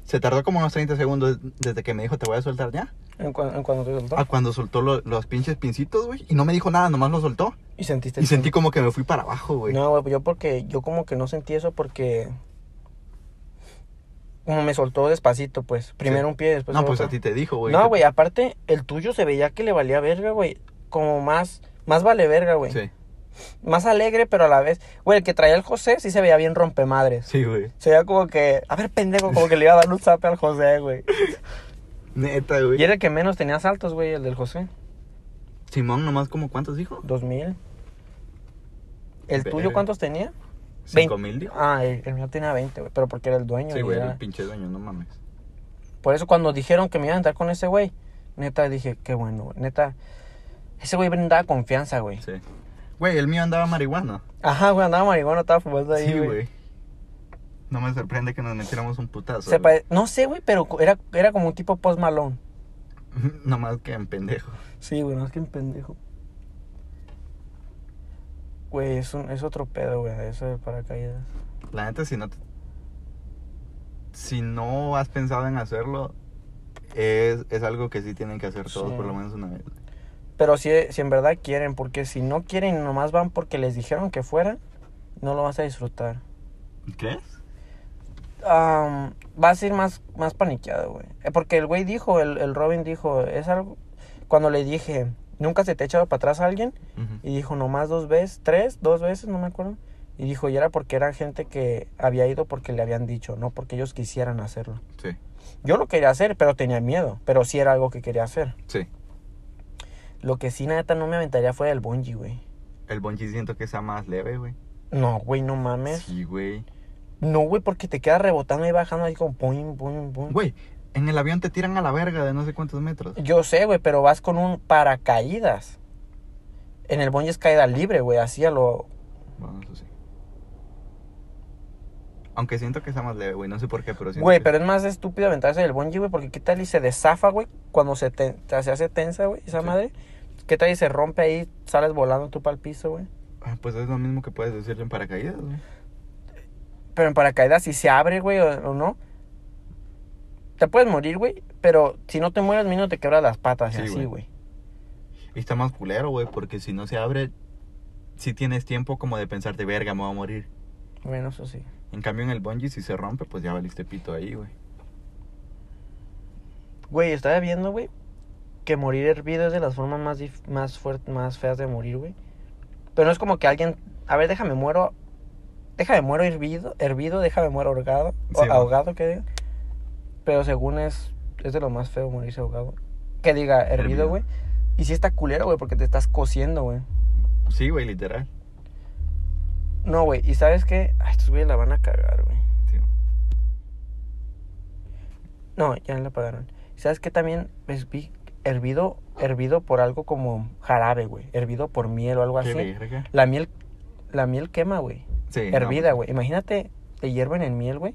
[SPEAKER 2] Se tardó como unos 30 segundos desde que me dijo, te voy a soltar ya.
[SPEAKER 1] En, cua- en cuando te soltó.
[SPEAKER 2] A cuando soltó lo- los pinches pincitos, güey. Y no me dijo nada, nomás lo soltó.
[SPEAKER 1] Y sentiste
[SPEAKER 2] Y sentí como que me fui para abajo, güey.
[SPEAKER 1] No, güey, yo porque, yo como que no sentí eso porque... Como me soltó despacito, pues. Primero
[SPEAKER 2] Sí.
[SPEAKER 1] un pie, después
[SPEAKER 2] no, pues
[SPEAKER 1] otro.
[SPEAKER 2] a ti te dijo, güey.
[SPEAKER 1] No, güey, aparte, el tuyo se veía que le valía verga, güey. Como más, más vale verga, güey.
[SPEAKER 2] Sí,
[SPEAKER 1] Más alegre, pero a la vez. Güey, el que traía el José sí se veía bien rompemadres.
[SPEAKER 2] sí, güey.
[SPEAKER 1] Se veía como que, a ver, pendejo, como que le iba a dar un zape al José, güey.
[SPEAKER 2] Neta, güey.
[SPEAKER 1] Y era el que menos tenía saltos, güey, el del José.
[SPEAKER 2] Simón, nomás como cuántos dijo?
[SPEAKER 1] Dos mil. ¿El tuyo cuántos tenía?
[SPEAKER 2] ¿Cinco mil dijo?
[SPEAKER 1] Ah, el, el mío tenía 20, güey, pero porque era el dueño.
[SPEAKER 2] Sí, güey,
[SPEAKER 1] era-
[SPEAKER 2] el pinche dueño, no mames.
[SPEAKER 1] Por eso cuando dijeron que me iban a entrar con ese güey, neta dije, qué bueno, güey. Neta, ese güey brindaba confianza, güey.
[SPEAKER 2] Sí. Güey, el mío andaba marihuana.
[SPEAKER 1] Ajá, güey, andaba marihuana, estaba fumando ahí,
[SPEAKER 2] Sí,
[SPEAKER 1] güey.
[SPEAKER 2] No me sorprende que nos metiéramos un putazo.
[SPEAKER 1] Se
[SPEAKER 2] güey.
[SPEAKER 1] pare- No sé, güey, pero era, era como un tipo post malón.
[SPEAKER 2] Nomás que en pendejo.
[SPEAKER 1] Sí, güey, es que un pendejo. Güey, es, un, es otro pedo, güey, eso de paracaídas.
[SPEAKER 2] La neta, si no te- Si no has pensado en hacerlo, es, es algo que sí tienen que hacer todos
[SPEAKER 1] Sí.
[SPEAKER 2] por lo menos una vez.
[SPEAKER 1] Pero si, si en verdad quieren, porque si no quieren y nomás van porque les dijeron que fueran, no lo vas a disfrutar.
[SPEAKER 2] ¿Crees?
[SPEAKER 1] Am, vas a ir más, más paniqueado, güey. Eh, Porque el güey dijo, el, el Robin dijo, es algo... Cuando le dije, ¿nunca se te ha echado para atrás alguien? Y dijo, nomás dos veces, tres, dos veces, no me acuerdo. Y dijo, y era porque era gente que había ido porque le habían dicho, no porque ellos quisieran hacerlo.
[SPEAKER 2] Sí,
[SPEAKER 1] Yo lo quería hacer, pero tenía miedo. Pero sí era algo que quería hacer.
[SPEAKER 2] sí.
[SPEAKER 1] Lo que sí, neta, no me aventaría fue el bungee, güey.
[SPEAKER 2] El bungee siento que sea más leve, güey.
[SPEAKER 1] No, güey, no mames.
[SPEAKER 2] Sí, güey.
[SPEAKER 1] No, güey, porque te quedas rebotando y bajando ahí como boing, boing, boing.
[SPEAKER 2] Güey, en el avión te tiran a la verga de no sé cuántos metros.
[SPEAKER 1] Yo sé, güey, pero vas con un paracaídas. En el bungee es caída libre, güey, así a lo...
[SPEAKER 2] Bueno, eso sí. Aunque siento que sea más leve, güey. No sé por qué, pero siento
[SPEAKER 1] Güey,
[SPEAKER 2] que-
[SPEAKER 1] pero es más estúpido aventarse del bungee, güey, porque qué tal y se desafa, güey, cuando se, te, te- se hace tensa, güey, esa
[SPEAKER 2] Sí.
[SPEAKER 1] madre. ¿Qué tal y se rompe ahí, sales volando tú para el piso, güey?
[SPEAKER 2] Ah, Pues es lo mismo que puedes decirle en paracaídas, güey.
[SPEAKER 1] Pero en paracaídas si se abre, güey, o, o no. Te puedes morir, güey, pero si no te mueres, mínimo te quebras las patas y
[SPEAKER 2] Sí,
[SPEAKER 1] así,
[SPEAKER 2] güey. Y está más culero, güey, porque si no se abre, si tienes tiempo como de pensarte, verga, me voy a morir.
[SPEAKER 1] Bueno, eso sí.
[SPEAKER 2] En cambio, en el bungee, si se rompe, pues ya valiste pito ahí, güey.
[SPEAKER 1] Güey, estaba viendo, güey, que morir hervido es de las formas más, dif- más, más feas de morir, güey. Pero no es como que alguien, a ver, déjame muero, déjame muero hervido, hervido, déjame muero ahogado,
[SPEAKER 2] Sí,
[SPEAKER 1] ahogado, que diga. Pero según es, es de lo más feo morirse ahogado. Que diga hervido, güey. Y sí está culero, güey, porque te estás cociendo, güey.
[SPEAKER 2] Sí, güey, literal.
[SPEAKER 1] No, güey, y ¿sabes qué? Ay, estos güeyes la van a cagar, güey.
[SPEAKER 2] Sí.
[SPEAKER 1] No, ya la pagaron. ¿Sabes qué también? Pues, vi hervido, hervido por algo como jarabe, güey. Hervido por miel o algo
[SPEAKER 2] Qué
[SPEAKER 1] así.
[SPEAKER 2] verga.
[SPEAKER 1] La miel, la miel quema, güey.
[SPEAKER 2] Sí.
[SPEAKER 1] Hervida,
[SPEAKER 2] no,
[SPEAKER 1] güey. Imagínate, te hierven en miel, güey.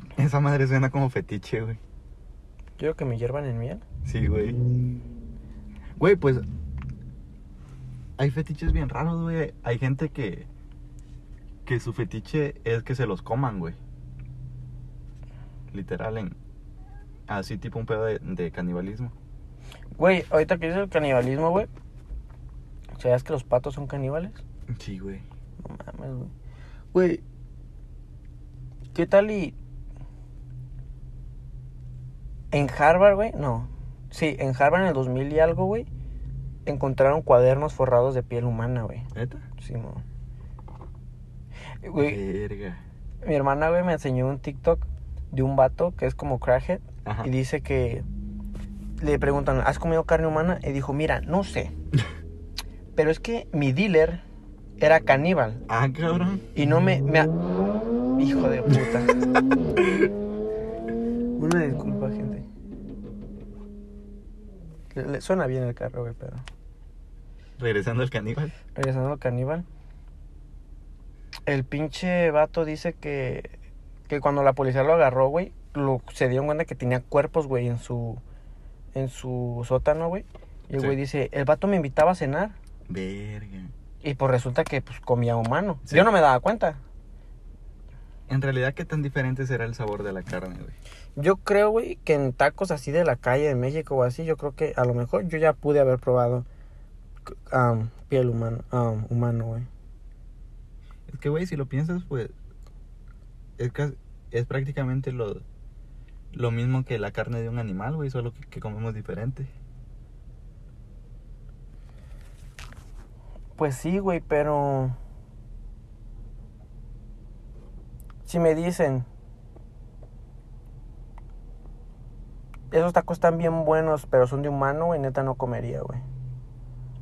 [SPEAKER 2] Esa madre suena como fetiche, güey.
[SPEAKER 1] Creo que me hiervan en miel.
[SPEAKER 2] Sí, güey. Güey, pues. Hay fetiches bien raros, güey. Hay gente que. Que su fetiche es que se los coman, güey. Literal, en. Así, tipo un pedo de, de canibalismo.
[SPEAKER 1] Güey, ahorita que dices el canibalismo, güey. ¿Sabías que los patos son caníbales?
[SPEAKER 2] Sí, güey.
[SPEAKER 1] No mames, güey. Güey. ¿Qué tal y. En Harvard, güey? No. Sí, en Harvard en el 2000 y algo, güey. Encontraron cuadernos forrados de piel humana, güey.
[SPEAKER 2] ¿Neta?
[SPEAKER 1] Sí, no. Güey,
[SPEAKER 2] Verga.
[SPEAKER 1] mi hermana, güey, me enseñó un TikTok de un vato que es como crackhead.
[SPEAKER 2] Ajá.
[SPEAKER 1] Y dice que le preguntan, ¿has comido carne humana? Y dijo, mira, no sé. Pero es que mi dealer era caníbal.
[SPEAKER 2] Ah, cabrón.
[SPEAKER 1] Y no me... me ha- Hijo de puta. Una disculpa, gente. Le- le- suena bien el carro, güey, pero...
[SPEAKER 2] Regresando al caníbal.
[SPEAKER 1] Regresando al caníbal. El pinche vato dice que... Que cuando la policía lo agarró, güey, lo, se dieron cuenta que tenía cuerpos, güey, en su... En su sótano, güey. Y el
[SPEAKER 2] Sí.
[SPEAKER 1] güey dice, el vato me invitaba a cenar.
[SPEAKER 2] Verga.
[SPEAKER 1] Y pues resulta que pues comía humano.
[SPEAKER 2] Sí.
[SPEAKER 1] Yo no me daba cuenta.
[SPEAKER 2] En realidad, ¿qué tan diferente será el sabor de la carne, güey?
[SPEAKER 1] Yo creo, güey, que en tacos así de la calle de México o así, yo creo que a lo mejor yo ya pude haber probado um, piel humano, um, humano, güey.
[SPEAKER 2] Es que, güey, si lo piensas, pues. Es, es prácticamente lo, lo mismo que la carne de un animal, güey, solo que, que comemos diferente.
[SPEAKER 1] Pues sí, güey, pero... Si me dicen... Esos tacos están bien buenos, pero son de humano, güey, neta no comería, güey.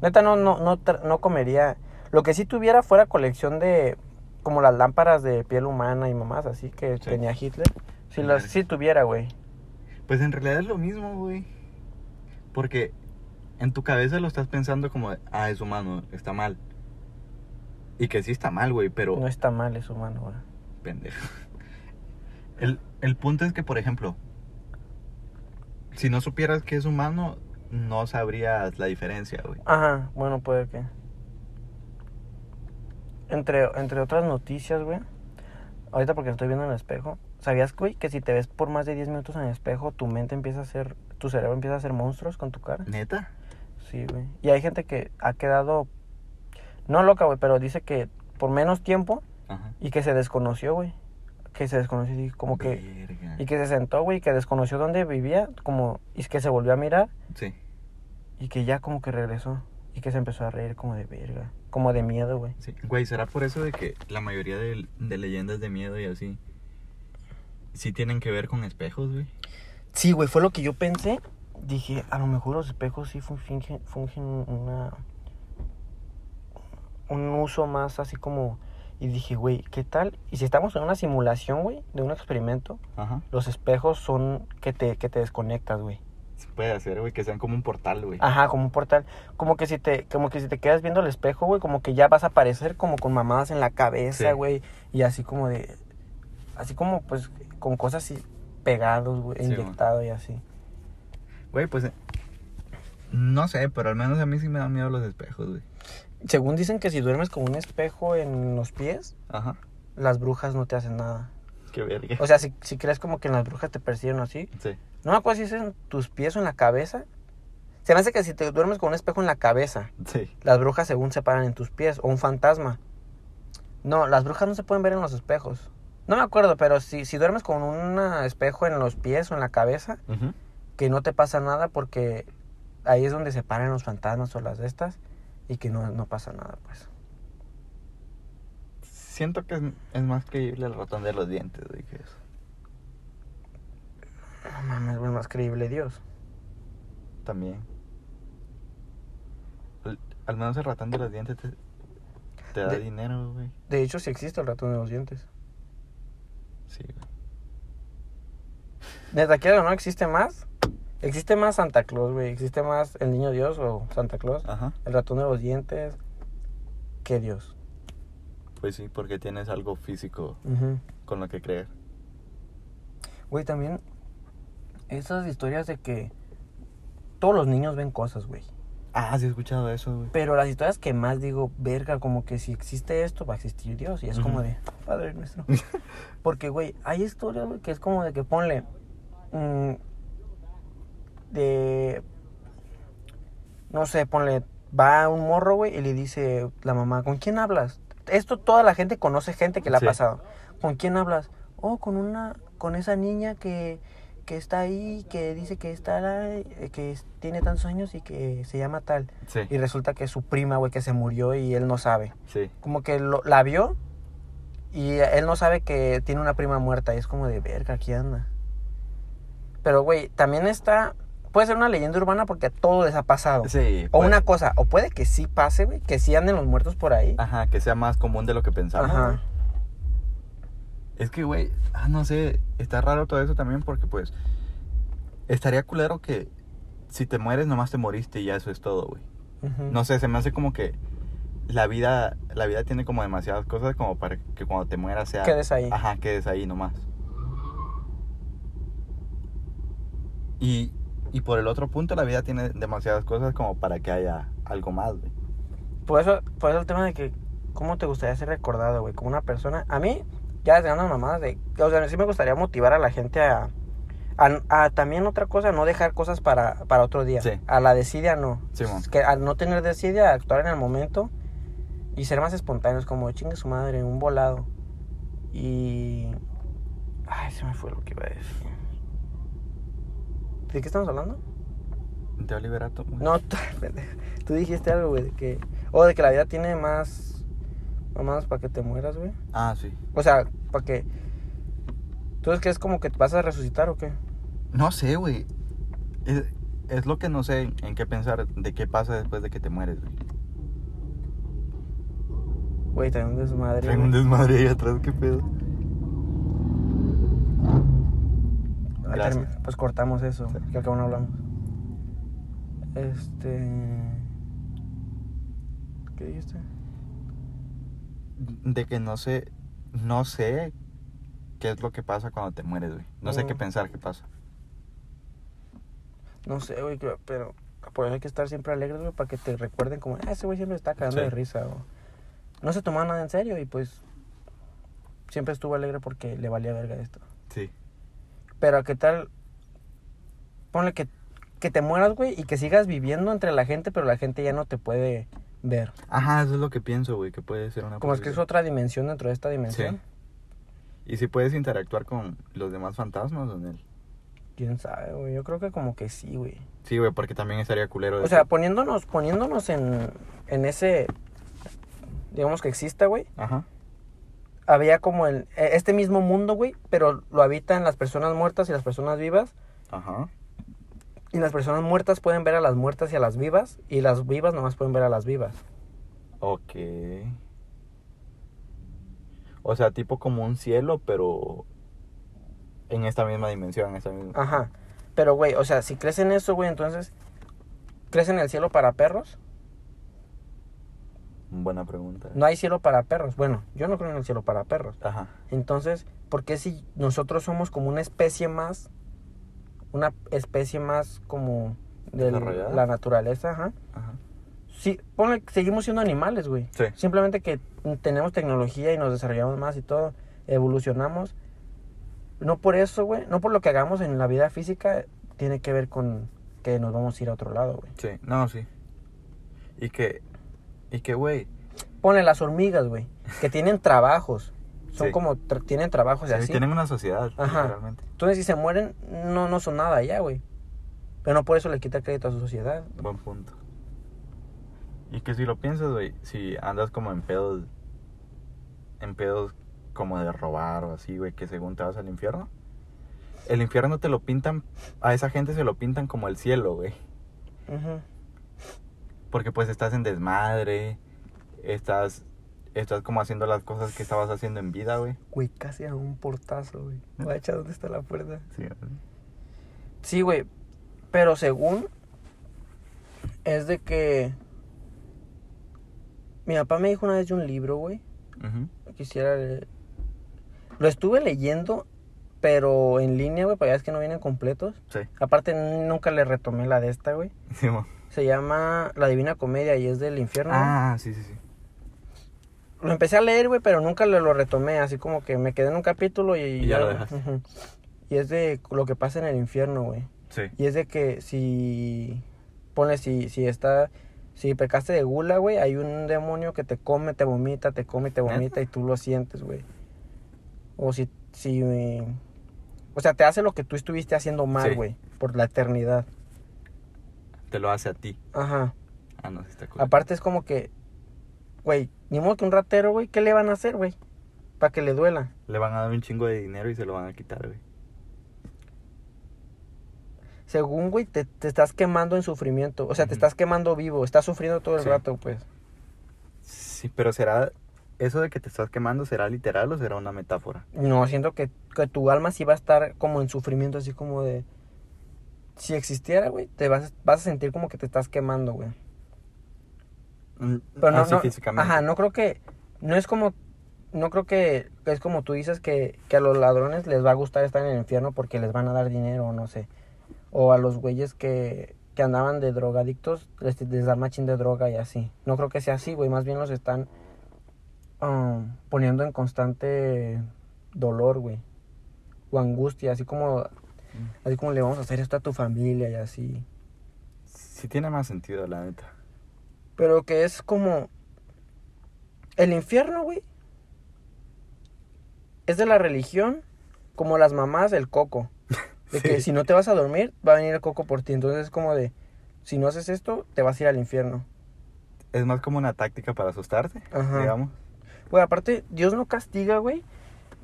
[SPEAKER 1] Neta no, no, no, no comería... Lo que sí tuviera fuera colección de... Como las lámparas de piel humana y mamás, así que
[SPEAKER 2] Sí.
[SPEAKER 1] tenía Hitler. Si las sí tuviera, güey.
[SPEAKER 2] Pues en realidad es lo mismo, güey. Porque en tu cabeza lo estás pensando como, ah, es humano, está mal. Y que sí está mal, güey, pero...
[SPEAKER 1] No está mal, es humano, güey.
[SPEAKER 2] Pendejo. El, el punto es que, por ejemplo, si no supieras que es humano, no sabrías la diferencia, güey.
[SPEAKER 1] Ajá, bueno, puede que. Entre, entre otras noticias, güey. Ahorita porque estoy viendo en el espejo. ¿Sabías, güey, que si te ves por más de 10 minutos en el espejo, tu mente empieza a hacer. Tu cerebro empieza a hacer monstruos con tu cara?
[SPEAKER 2] ¿Neta?
[SPEAKER 1] Sí, güey. Y hay gente que ha quedado. No loca, güey, pero dice que por menos tiempo
[SPEAKER 2] Ajá.
[SPEAKER 1] y que se desconoció, güey. Que se desconoció y como que.
[SPEAKER 2] Verga.
[SPEAKER 1] Y que se sentó, güey, y que desconoció dónde vivía, como. Y que se volvió a mirar
[SPEAKER 2] Sí.
[SPEAKER 1] y que ya como que regresó. Y que se empezó a reír como de verga. Como de miedo, güey.
[SPEAKER 2] Sí. Güey, ¿será por eso de que la mayoría de, de leyendas de miedo y así sí tienen que ver con espejos, güey?
[SPEAKER 1] Sí, güey, fue lo que yo pensé. Dije, a lo mejor los espejos sí fun- fingen, fungen una. Un uso más así como. Y dije, güey, ¿qué tal? Y si estamos en una simulación, güey, de un experimento,
[SPEAKER 2] Ajá.
[SPEAKER 1] los espejos son que te, que te desconectas, güey.
[SPEAKER 2] Se puede hacer, güey, que sean como un portal, güey.
[SPEAKER 1] Ajá, como un portal. Como que si te, como que si te quedas viendo el espejo, güey, como que ya vas a aparecer como con mamadas en la cabeza,
[SPEAKER 2] Sí.
[SPEAKER 1] güey. Y así como de. Así como, pues, con cosas así pegados, güey,
[SPEAKER 2] Sí, güey.
[SPEAKER 1] inyectado y así.
[SPEAKER 2] Güey, pues... No sé, pero al menos a mí sí me dan miedo los espejos, güey.
[SPEAKER 1] Según dicen que si duermes con un espejo en los pies,
[SPEAKER 2] Ajá.
[SPEAKER 1] las brujas no te hacen nada.
[SPEAKER 2] Qué verga.
[SPEAKER 1] O sea, si, si crees como que las brujas te persiguen así.
[SPEAKER 2] Sí.
[SPEAKER 1] No me acuerdo si es en tus pies o en la cabeza. Se me hace que si te duermes con un espejo en la cabeza,
[SPEAKER 2] Sí.
[SPEAKER 1] las brujas según se paran en tus pies. O un fantasma. No, las brujas no se pueden ver en los espejos. No me acuerdo, pero si, si duermes con un espejo en los pies o en la cabeza, que no te pasa nada porque ahí es donde se paran los fantasmas o las de estas. Y que no, no pasa nada, pues.
[SPEAKER 2] Siento que es, es más creíble el ratón de los dientes, güey, que eso.
[SPEAKER 1] No mames, güey, más creíble Dios.
[SPEAKER 2] También. Al, al menos el ratón de los dientes te, te da
[SPEAKER 1] De-
[SPEAKER 2] dinero, güey.
[SPEAKER 1] De hecho, sí existe el ratón de los dientes.
[SPEAKER 2] Sí, güey.
[SPEAKER 1] Quiero o no existe más. Existe más Santa Claus, güey. Existe más el niño Dios o Santa Claus.
[SPEAKER 2] Ajá.
[SPEAKER 1] El ratón de los dientes. Que Dios.
[SPEAKER 2] Pues sí, porque tienes algo físico
[SPEAKER 1] Ujú.
[SPEAKER 2] con lo que creer.
[SPEAKER 1] Güey, también. Esas historias de que. Todos los niños ven cosas, güey.
[SPEAKER 2] Ah, sí he escuchado eso, güey.
[SPEAKER 1] Pero las historias que más digo, verga, como que si existe esto, va a existir Dios. Y es como de, Padre nuestro. Porque, güey, hay historias, güey, que es como de que ponle. mm, de. No sé, ponle. Va un morro, güey, y le dice la mamá, ¿con quién hablas? Esto toda la gente conoce gente que le ha pasado. ¿Con quién hablas? Oh, con una. Con esa niña que. Que está ahí, que dice que está. Que tiene tantos años y que se llama tal.
[SPEAKER 2] Sí,
[SPEAKER 1] Y resulta que es su prima, güey, que se murió y él no sabe.
[SPEAKER 2] sí.
[SPEAKER 1] Como que lo- la vio y él no sabe que tiene una prima muerta. Y es como de verga, aquí anda. Pero, güey, también está. Puede ser una leyenda urbana porque a todos les ha pasado.
[SPEAKER 2] Sí.
[SPEAKER 1] O
[SPEAKER 2] pues,
[SPEAKER 1] una cosa, o puede que sí pase, güey, que sí anden los muertos por ahí.
[SPEAKER 2] Ajá, que sea más común de lo que pensamos.
[SPEAKER 1] Ajá.
[SPEAKER 2] Es que, güey, ah, no sé, está raro todo eso también porque, pues, estaría culero que si te mueres, nomás te moriste y ya eso es todo, güey.
[SPEAKER 1] Ujú.
[SPEAKER 2] No sé, se me hace como que la vida, la vida tiene como demasiadas cosas como para que cuando te mueras sea...
[SPEAKER 1] Quedes ahí.
[SPEAKER 2] Ajá, quedes ahí nomás. Y, y por el otro punto, la vida tiene demasiadas cosas como para que haya algo más, güey.
[SPEAKER 1] Por eso, por eso el tema de que, ¿cómo te gustaría ser recordado, güey? Como una persona. A mí, ya desde unas mamadas de. O sea, sí me gustaría motivar a la gente a. A, a también otra cosa, no dejar cosas para, para otro día.
[SPEAKER 2] Sí.
[SPEAKER 1] A la desidia no.
[SPEAKER 2] Sí,
[SPEAKER 1] que al no tener desidia, actuar en el momento y ser más espontáneos, como chingue su madre, un volado. Y. Ay, se me fue lo que iba a decir. ¿De qué estamos hablando?
[SPEAKER 2] De Oliver Atom, güey.
[SPEAKER 1] No, tú, dijiste algo, güey, de que. O de que la vida tiene más. Mamadas para que te mueras, güey.
[SPEAKER 2] Ah, sí.
[SPEAKER 1] O sea, para que. ¿Tú que es como que te vas a resucitar o qué?
[SPEAKER 2] No sé, güey. Es, es lo que no sé en qué pensar de qué pasa después de que te mueres, güey.
[SPEAKER 1] Güey, también un desmadre.
[SPEAKER 2] Tengo un desmadre ahí atrás, qué pedo. Gracias.
[SPEAKER 1] Pues cortamos eso,
[SPEAKER 2] Sí.
[SPEAKER 1] que cabo no hablamos. Este. ¿Qué dijiste?
[SPEAKER 2] De que no sé, no sé qué es lo que pasa cuando te mueres, güey. No sé qué
[SPEAKER 1] Mm.
[SPEAKER 2] pensar qué pasa.
[SPEAKER 1] No sé, güey, pero por eso hay que estar siempre alegres, güey, para que te recuerden como, ah, ese güey siempre está cagando
[SPEAKER 2] Sí.
[SPEAKER 1] de risa. O... No se tomaba nada en serio y pues siempre estuvo alegre porque le valía verga esto.
[SPEAKER 2] Sí.
[SPEAKER 1] Pero ¿qué tal? Ponle que, que te mueras, güey, y que sigas viviendo entre la gente, pero la gente ya no te puede ver.
[SPEAKER 2] Ajá, eso es lo que pienso, güey, que puede ser una
[SPEAKER 1] Como es que es otra dimensión dentro de esta dimensión.
[SPEAKER 2] Y si puedes interactuar con los demás fantasmas en él.
[SPEAKER 1] ¿Quién sabe, güey? Yo creo que como que sí, güey.
[SPEAKER 2] Sí, güey, porque también estaría culero. de
[SPEAKER 1] O sea, poniéndonos, poniéndonos en, en ese, digamos que exista, güey.
[SPEAKER 2] Ajá.
[SPEAKER 1] Había como el, e- este mismo mundo, güey, pero lo habitan las personas muertas y las personas vivas.
[SPEAKER 2] Ajá.
[SPEAKER 1] Y las personas muertas pueden ver a las muertas y a las vivas. Y las vivas nomás pueden ver a las vivas.
[SPEAKER 2] Ok. O sea, tipo como un cielo, pero en esta misma dimensión, en esta misma...
[SPEAKER 1] Ajá. Pero, güey, o sea, si crees en eso, güey, entonces, ¿crees en el cielo para perros?
[SPEAKER 2] Buena pregunta.
[SPEAKER 1] No hay cielo para perros. Bueno, yo no creo en el cielo para perros.
[SPEAKER 2] Ajá.
[SPEAKER 1] Entonces, ¿por qué si nosotros somos como una especie más, una especie más como de la naturaleza, ajá?
[SPEAKER 2] Ajá.
[SPEAKER 1] Sí, ponle, seguimos siendo animales, güey.
[SPEAKER 2] Sí.
[SPEAKER 1] Simplemente que tenemos tecnología y nos desarrollamos más y todo, evolucionamos. No por eso, güey, no por lo que hagamos en la vida física, tiene que ver con que nos vamos a ir a otro lado, güey.
[SPEAKER 2] Sí, no, sí. Y que, y que, güey,
[SPEAKER 1] Ponle las hormigas, güey, que tienen trabajos. Son
[SPEAKER 2] Sí.
[SPEAKER 1] como, tra- tienen trabajos y
[SPEAKER 2] sí,
[SPEAKER 1] así.
[SPEAKER 2] tienen una sociedad,
[SPEAKER 1] Ajá. Entonces, si se mueren, no, no son nada ya, güey. Pero no por eso le quita crédito a su sociedad.
[SPEAKER 2] Buen punto. Y que si lo piensas, güey, si andas como en pedos, en pedos como de robar o así, güey, que según te vas al infierno, el infierno te lo pintan, a esa gente se lo pintan como el cielo, güey.
[SPEAKER 1] Ujú.
[SPEAKER 2] Porque pues estás en desmadre, estás, estás como haciendo las cosas que estabas haciendo en vida, güey.
[SPEAKER 1] Güey, casi a un portazo, güey. Guacha, ¿dónde está la puerta?
[SPEAKER 2] Sí,
[SPEAKER 1] Sí, güey. Pero según es de que mi papá me dijo una vez de un libro, güey.
[SPEAKER 2] Ujú.
[SPEAKER 1] Quisiera leer. Lo estuve leyendo, pero en línea, güey, para ya es que no vienen completos.
[SPEAKER 2] Sí,
[SPEAKER 1] Aparte, nunca le retomé la de esta, güey.
[SPEAKER 2] sí, mo.
[SPEAKER 1] Se llama La Divina Comedia y es del infierno.
[SPEAKER 2] Ah, sí, sí, sí.
[SPEAKER 1] Lo empecé a leer, güey, pero nunca lo, lo retomé. Así como que me quedé en un capítulo y,
[SPEAKER 2] Y ya lo dejaste.
[SPEAKER 1] Ujú. Y es de lo que pasa en el infierno, güey.
[SPEAKER 2] Sí.
[SPEAKER 1] Y es de que si. Ponle, si, si está. Si pecaste de gula, güey, hay un demonio que te come, te vomita, te come, te vomita y tú lo sientes, güey. O si. si eh, o sea, te hace lo que tú estuviste haciendo mal,
[SPEAKER 2] Sí.
[SPEAKER 1] güey. Por la eternidad.
[SPEAKER 2] Te lo hace a ti.
[SPEAKER 1] Ajá.
[SPEAKER 2] Ah, no, sí está cool.
[SPEAKER 1] Aparte es como que. Güey, ni modo que un ratero, güey, ¿qué le van a hacer, güey? Para que le duela.
[SPEAKER 2] Le van a dar un chingo de dinero y se lo van a quitar, güey.
[SPEAKER 1] Según, güey, te, te estás quemando en sufrimiento. O sea, te estás quemando vivo. Estás sufriendo todo el
[SPEAKER 2] Sí.
[SPEAKER 1] rato, pues.
[SPEAKER 2] Sí, pero será. ¿Eso de que te estás quemando será literal o será una metáfora?
[SPEAKER 1] No, siento que, que tu alma sí va a estar como en sufrimiento, así como de... Si existiera, güey, te vas, vas a sentir como que te estás quemando, güey.
[SPEAKER 2] Mm,
[SPEAKER 1] Pero no,
[SPEAKER 2] así
[SPEAKER 1] no-
[SPEAKER 2] físicamente.
[SPEAKER 1] Ajá, no creo que... No es como... No creo que es como tú dices que, que a los ladrones les va a gustar estar en el infierno porque les van a dar dinero o no sé. O a los güeyes que, que andaban de drogadictos les, les dan machín de droga y así. No creo que sea así, güey. Más bien los están um, poniendo en constante dolor, güey. O angustia, así como... Así como le vamos a hacer esto a tu familia y así.
[SPEAKER 2] Sí tiene más sentido, la neta.
[SPEAKER 1] Pero que es como... El infierno, güey. Es de la religión como las mamás del coco. De que
[SPEAKER 2] Sí.
[SPEAKER 1] si no te vas a dormir, va a venir el coco por ti. Entonces es como de... Si no haces esto, te vas a ir al infierno.
[SPEAKER 2] Es más como una táctica para asustarte,
[SPEAKER 1] Ajá.
[SPEAKER 2] digamos.
[SPEAKER 1] Güey, aparte, Dios no castiga, güey.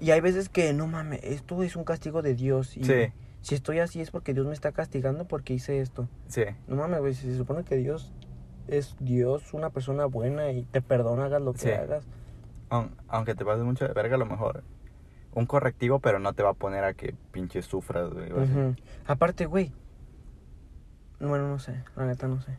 [SPEAKER 1] Y hay veces que, no mames, esto es un castigo de Dios. Y
[SPEAKER 2] Sí.
[SPEAKER 1] Si estoy así es porque Dios me está castigando porque hice esto.
[SPEAKER 2] Sí.
[SPEAKER 1] No mames, güey, si se supone que Dios es Dios, una persona buena y te perdona, hagas lo que
[SPEAKER 2] Sí.
[SPEAKER 1] hagas.
[SPEAKER 2] Aun- aunque te pases mucho de verga, a lo mejor. Un correctivo, pero no te va a poner a que pinche sufras, güey.
[SPEAKER 1] Aparte, güey. Bueno, no sé, la neta no sé.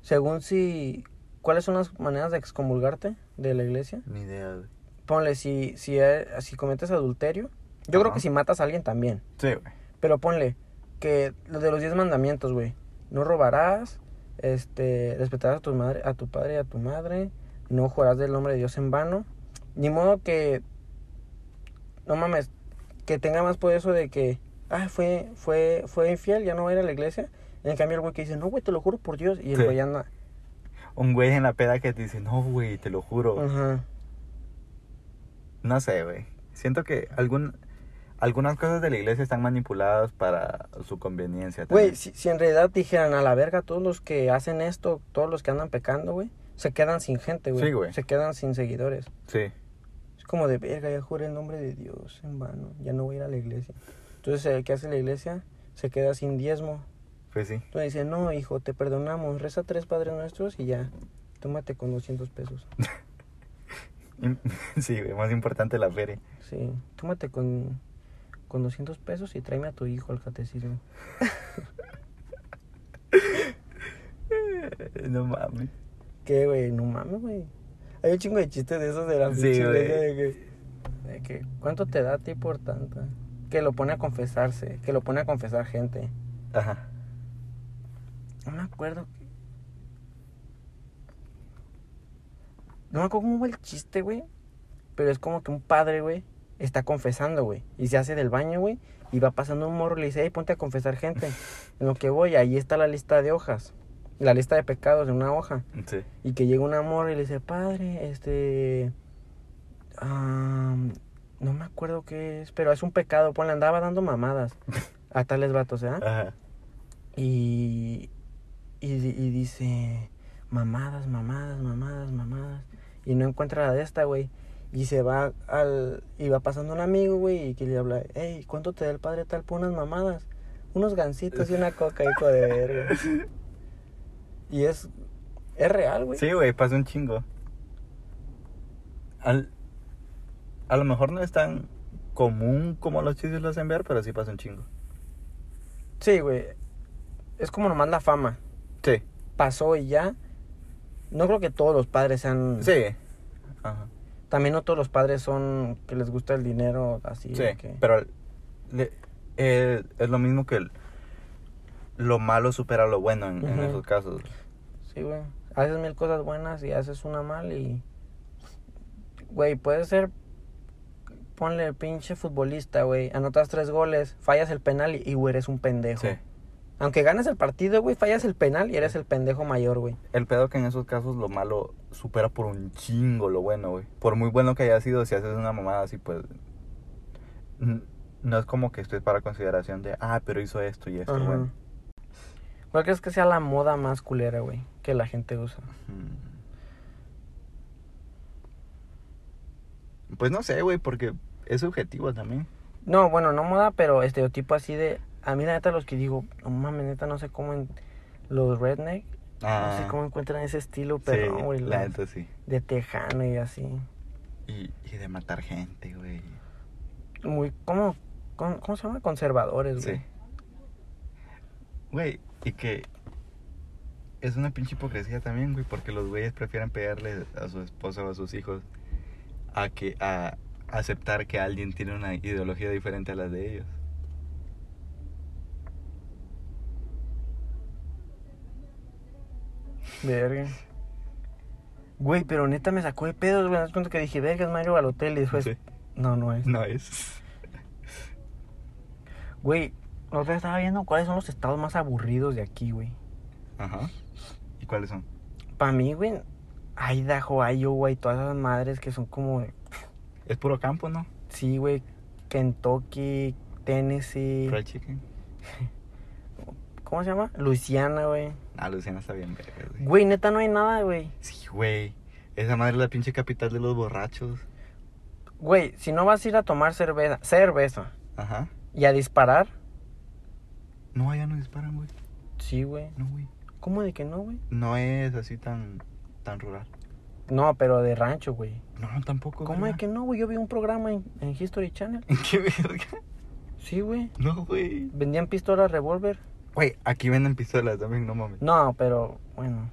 [SPEAKER 1] Según si... ¿Cuáles son las maneras de excomulgarte de la iglesia?
[SPEAKER 2] Ni idea, güey.
[SPEAKER 1] Ponle, si, si, eh, si cometes adulterio. Yo creo que si matas a alguien también.
[SPEAKER 2] Sí, güey.
[SPEAKER 1] Pero ponle que lo de los diez mandamientos, güey. No robarás, este, respetarás a tu madre, a tu padre y a tu madre, no jurarás del nombre de Dios en vano. Ni modo que, no mames, que tenga más poder eso de que, ah, fue, fue, fue infiel, ya no va a ir a la iglesia. En cambio el güey que dice, no, güey, te lo juro por Dios. Y el
[SPEAKER 2] Sí.
[SPEAKER 1] güey anda,
[SPEAKER 2] Un güey en la peda que te dice, no, güey, te lo juro.
[SPEAKER 1] ajá.
[SPEAKER 2] No sé, güey. Siento que algún, algunas cosas de la iglesia están manipuladas para su conveniencia.
[SPEAKER 1] Güey, si en realidad dijeran a la verga todos los que hacen esto, todos los que andan pecando, güey, se quedan sin gente, güey.
[SPEAKER 2] Sí, güey.
[SPEAKER 1] Se quedan sin seguidores.
[SPEAKER 2] Sí.
[SPEAKER 1] Es como de verga, ya juré el nombre de Dios en vano, ya no voy a ir a la iglesia. Entonces, el que hace la iglesia se queda sin diezmo.
[SPEAKER 2] Pues sí.
[SPEAKER 1] Entonces dice, no, hijo, te perdonamos, reza tres padres nuestros y ya, tómate con 200 pesos.
[SPEAKER 2] Sí, güey, más importante la feria.
[SPEAKER 1] Sí, tómate con, con 200 pesos y tráeme a tu hijo al catecismo.
[SPEAKER 2] No mames.
[SPEAKER 1] ¿Qué, güey? No mames, güey. Hay un chingo de chistes de esos de la
[SPEAKER 2] Sí,
[SPEAKER 1] pinche de que, de que, ¿cuánto te da a ti por tanta? Que lo pone a confesarse, que lo pone a confesar gente.
[SPEAKER 2] Ajá.
[SPEAKER 1] No me acuerdo. No me acuerdo cómo va el chiste, güey. Pero es como que un padre, güey, está confesando, güey. Y se hace del baño, güey. Y va pasando un morro y le dice, hey, ponte a confesar gente. en lo que voy, ahí está la lista de hojas. La lista de pecados en una hoja.
[SPEAKER 2] Sí.
[SPEAKER 1] Y que llega un amor y le dice, padre, este... am, no me acuerdo qué es, pero es un pecado. Pues le andaba dando mamadas a tales vatos, ¿eh?
[SPEAKER 2] Ajá.
[SPEAKER 1] Y, y, y dice, mamadas, mamadas, mamadas, mamadas. Y no encuentra la de esta, güey. Y se va al... Y va pasando un amigo, güey, y que le habla, hey, ¿cuánto te da el padre tal por unas mamadas? Unos gancitos y una coca, hijo de verga. Y es... Es real, güey.
[SPEAKER 2] Sí, güey, pasa un chingo. Al, a lo mejor no es tan común como los chistes lo hacen ver, pero sí pasa un chingo.
[SPEAKER 1] Sí, güey. Es como nomás la fama.
[SPEAKER 2] Sí.
[SPEAKER 1] Pasó y ya. No creo que todos los padres sean...
[SPEAKER 2] Sí. Ajá.
[SPEAKER 1] También no todos los padres son que les gusta el dinero así.
[SPEAKER 2] Sí,
[SPEAKER 1] que-
[SPEAKER 2] pero le- eh, es lo mismo que el- lo malo supera lo bueno en, esos casos.
[SPEAKER 1] Sí, güey. Haces mil cosas buenas y haces una mal y... Güey, puedes ser... Ponle pinche futbolista, güey. Anotas tres goles, fallas el penal y, y, güey, eres un pendejo.
[SPEAKER 2] Sí.
[SPEAKER 1] Aunque ganes el partido, güey, fallas el penal y eres el pendejo mayor, güey.
[SPEAKER 2] El pedo que en esos casos lo malo supera por un chingo lo bueno, güey. Por muy bueno que haya sido, si haces una mamada así, pues... No es como que estés para consideración de, ah, pero hizo esto y esto, bueno.
[SPEAKER 1] ¿Cuál crees que sea la moda más culera, güey? Que la gente usa.
[SPEAKER 2] Mm. Pues no sé, güey, porque es subjetivo también.
[SPEAKER 1] No, bueno, no moda, pero estereotipo así de... A mí la neta los que digo, no mames, neta, no sé cómo en los redneck, no sé cómo encuentran ese estilo, pero
[SPEAKER 2] Ah. sí,
[SPEAKER 1] güey,
[SPEAKER 2] la
[SPEAKER 1] los
[SPEAKER 2] neta sí.
[SPEAKER 1] de tejano y así.
[SPEAKER 2] Y, y de matar gente, güey.
[SPEAKER 1] Muy, ¿cómo, cómo, cómo se llama? Conservadores, güey.
[SPEAKER 2] Sí. Güey, y que es una pinche hipocresía también, güey, porque los güeyes prefieren pegarle a su esposa o a sus hijos a que a aceptar que alguien tiene una ideología diferente a la de ellos.
[SPEAKER 1] Verga. Güey, pero neta me sacó de pedos, güey. Das cuenta que dije, verga, es Mario Balotelli. Y después,
[SPEAKER 2] Sí.
[SPEAKER 1] no, no es.
[SPEAKER 2] No es.
[SPEAKER 1] Güey, otra vez estaba viendo cuáles son los estados más aburridos de aquí, güey.
[SPEAKER 2] Ajá. ¿Y cuáles son?
[SPEAKER 1] Para mí, güey, Idaho, Iowa y todas esas madres que son como,
[SPEAKER 2] Es puro campo, ¿no?
[SPEAKER 1] sí, güey, Kentucky, Tennessee,
[SPEAKER 2] Fried chicken.
[SPEAKER 1] ¿cómo se llama? Luisiana, güey.
[SPEAKER 2] Ah, Luciana está bien, verga, güey.
[SPEAKER 1] Güey, neta no hay nada, güey.
[SPEAKER 2] Sí, güey. Esa madre es la pinche capital de los borrachos.
[SPEAKER 1] Güey, si no vas a ir a tomar cerveza, cerveza
[SPEAKER 2] Ajá.
[SPEAKER 1] y a disparar,
[SPEAKER 2] No, allá no disparan, güey.
[SPEAKER 1] sí, güey.
[SPEAKER 2] No, güey.
[SPEAKER 1] ¿Cómo de que no, güey?
[SPEAKER 2] No es así tan, tan rural.
[SPEAKER 1] No, pero de rancho, güey.
[SPEAKER 2] No, tampoco.
[SPEAKER 1] ¿Cómo de que no, güey? Yo vi un programa en, en History Channel.
[SPEAKER 2] ¿En qué verga?
[SPEAKER 1] Sí, güey.
[SPEAKER 2] No, güey.
[SPEAKER 1] Vendían pistolas revólver.
[SPEAKER 2] Güey, aquí venden pistolas también, no mames.
[SPEAKER 1] No, pero bueno.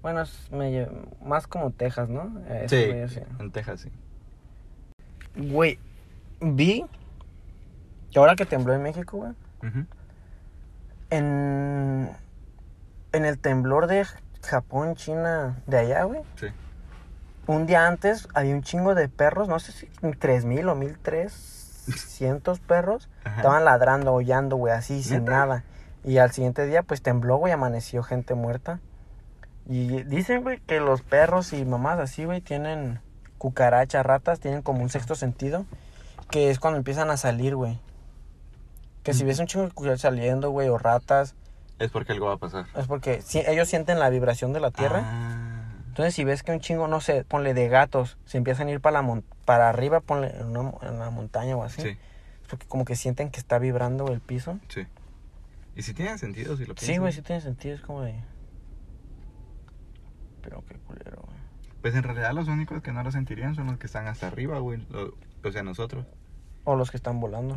[SPEAKER 1] Bueno, es medio- más como Texas, ¿no? Eh, eso
[SPEAKER 2] sí, en Texas sí.
[SPEAKER 1] Güey, vi que ahora que tembló en México, güey, en, en el temblor de Japón, China, de allá, güey,
[SPEAKER 2] Sí.
[SPEAKER 1] un día antes había un chingo de perros, no sé si tres mil o mil trescientos perros,
[SPEAKER 2] Ajá.
[SPEAKER 1] estaban ladrando, aullando, güey, así, sin nada. Y al siguiente día, pues tembló, güey, amaneció gente muerta. Y dicen, güey, que los perros y mamás así, güey, tienen cucarachas, ratas, tienen como un sexto sentido, que es cuando empiezan a salir, güey. Que si ves un chingo de cucarachas saliendo, güey, o ratas,
[SPEAKER 2] Es porque algo va a pasar.
[SPEAKER 1] es porque si, ellos sienten la vibración de la tierra.
[SPEAKER 2] Ah.
[SPEAKER 1] Entonces, si ves que un chingo, no sé, ponle de gatos, se empiezan a ir para, la para arriba, ponle en, una en la montaña o así.
[SPEAKER 2] Sí,
[SPEAKER 1] Es porque como que sienten que está vibrando el piso.
[SPEAKER 2] sí. Y si tiene sentido, si lo piensas.
[SPEAKER 1] Sí, güey, sí tiene sentido, es como de... Pero qué culero, güey.
[SPEAKER 2] Pues en realidad los únicos que no lo sentirían son los que están hasta arriba, güey. Lo- O sea, nosotros.
[SPEAKER 1] O los que están volando.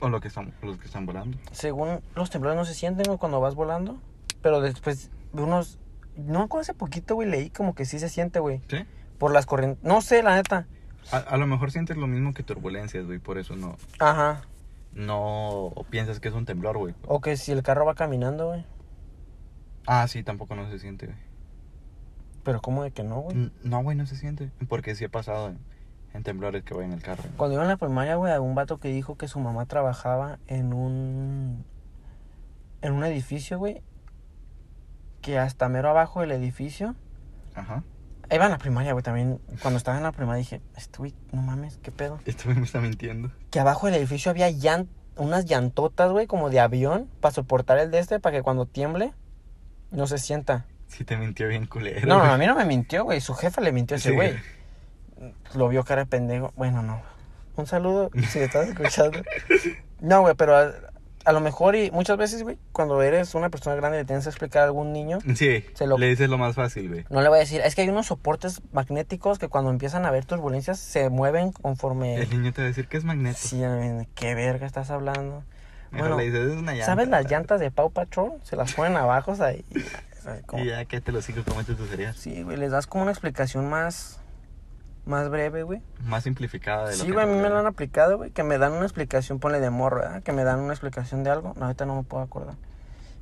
[SPEAKER 2] O los que están, los que están volando.
[SPEAKER 1] Según los temblores no se sienten güey, cuando vas volando, pero después de unos... No, hace poquito, güey, leí como que sí se siente, güey.
[SPEAKER 2] ¿Sí?
[SPEAKER 1] Por las corrientes... No sé, la neta.
[SPEAKER 2] A, a lo mejor sientes lo mismo que turbulencias, güey. Por eso no,
[SPEAKER 1] Ajá.
[SPEAKER 2] No piensas que es un temblor, güey.
[SPEAKER 1] O que si el carro va caminando, güey.
[SPEAKER 2] Ah, sí, tampoco no se siente, güey.
[SPEAKER 1] Pero como de que no, güey.
[SPEAKER 2] No, güey, no se siente. Porque sí ha pasado en, en temblores que voy en el carro.
[SPEAKER 1] Cuando iba en la primaria, güey, había un vato que dijo que su mamá trabajaba en un... En un edificio, güey. Que hasta mero abajo del edificio...
[SPEAKER 2] Ajá.
[SPEAKER 1] Iba en la primaria, güey, también. Cuando estaba en la primaria dije, este güey, no mames, qué pedo.
[SPEAKER 2] Esto me está mintiendo.
[SPEAKER 1] Que abajo del edificio había llan- unas llantotas, güey, como de avión, para soportar el de este, para que cuando tiemble, no se sienta.
[SPEAKER 2] Sí te mintió bien culero.
[SPEAKER 1] No, no,
[SPEAKER 2] güey.
[SPEAKER 1] a mí no me mintió, güey. Su jefa le mintió a ese
[SPEAKER 2] Sí,
[SPEAKER 1] güey. Lo vio cara de pendejo. Bueno, no. Un saludo si estás escuchando. No, güey, pero a, lo mejor y muchas veces, güey, cuando eres una persona grande y le tienes que explicar a algún niño,
[SPEAKER 2] Sí,
[SPEAKER 1] Se lo-
[SPEAKER 2] le dices lo más fácil, güey.
[SPEAKER 1] no le voy a decir, es que hay unos soportes magnéticos que cuando empiezan a haber turbulencias se mueven conforme...
[SPEAKER 2] El niño te va a decir que es magneto.
[SPEAKER 1] Sí, ¿qué verga estás hablando?
[SPEAKER 2] Mejor
[SPEAKER 1] bueno,
[SPEAKER 2] le dices, es una llanta.
[SPEAKER 1] ¿Sabes las llantas de Pau Patrol? Se las ponen abajo, o sea, y- o sea, como-
[SPEAKER 2] Y ya que te lo sigo comete tu cereal.
[SPEAKER 1] Sí, güey, les das como una explicación más... Más breve, güey.
[SPEAKER 2] Más simplificada de
[SPEAKER 1] Sí, güey, a mí me lo han aplicado, güey, que me dan una explicación, ponle de morro, ¿verdad? Que me dan una explicación de algo. No, ahorita no me puedo acordar.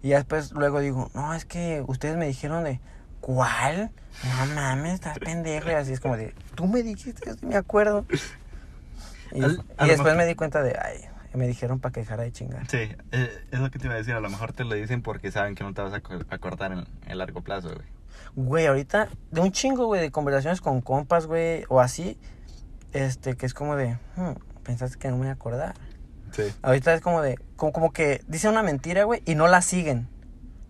[SPEAKER 1] Y después luego digo, no, es que ustedes me dijeron de, ¿cuál? No mames, estás pendejo. Y así es como de, tú me dijiste, yo sí me acuerdo. Y,
[SPEAKER 2] Al-
[SPEAKER 1] después
[SPEAKER 2] mejor-
[SPEAKER 1] me di cuenta de, ay, me dijeron para que dejara de chingar.
[SPEAKER 2] Sí, eh, es lo que te iba a decir. A lo mejor te lo dicen porque saben que no te vas a aco- acordar en el largo plazo, güey.
[SPEAKER 1] Güey, ahorita, de un chingo, güey, de conversaciones con compas, güey, o así, este, que es como de, "Hmm, pensaste que no me iba a acordar.
[SPEAKER 2] Sí.
[SPEAKER 1] Ahorita es como de, como, como que dicen una mentira, güey, y no la siguen.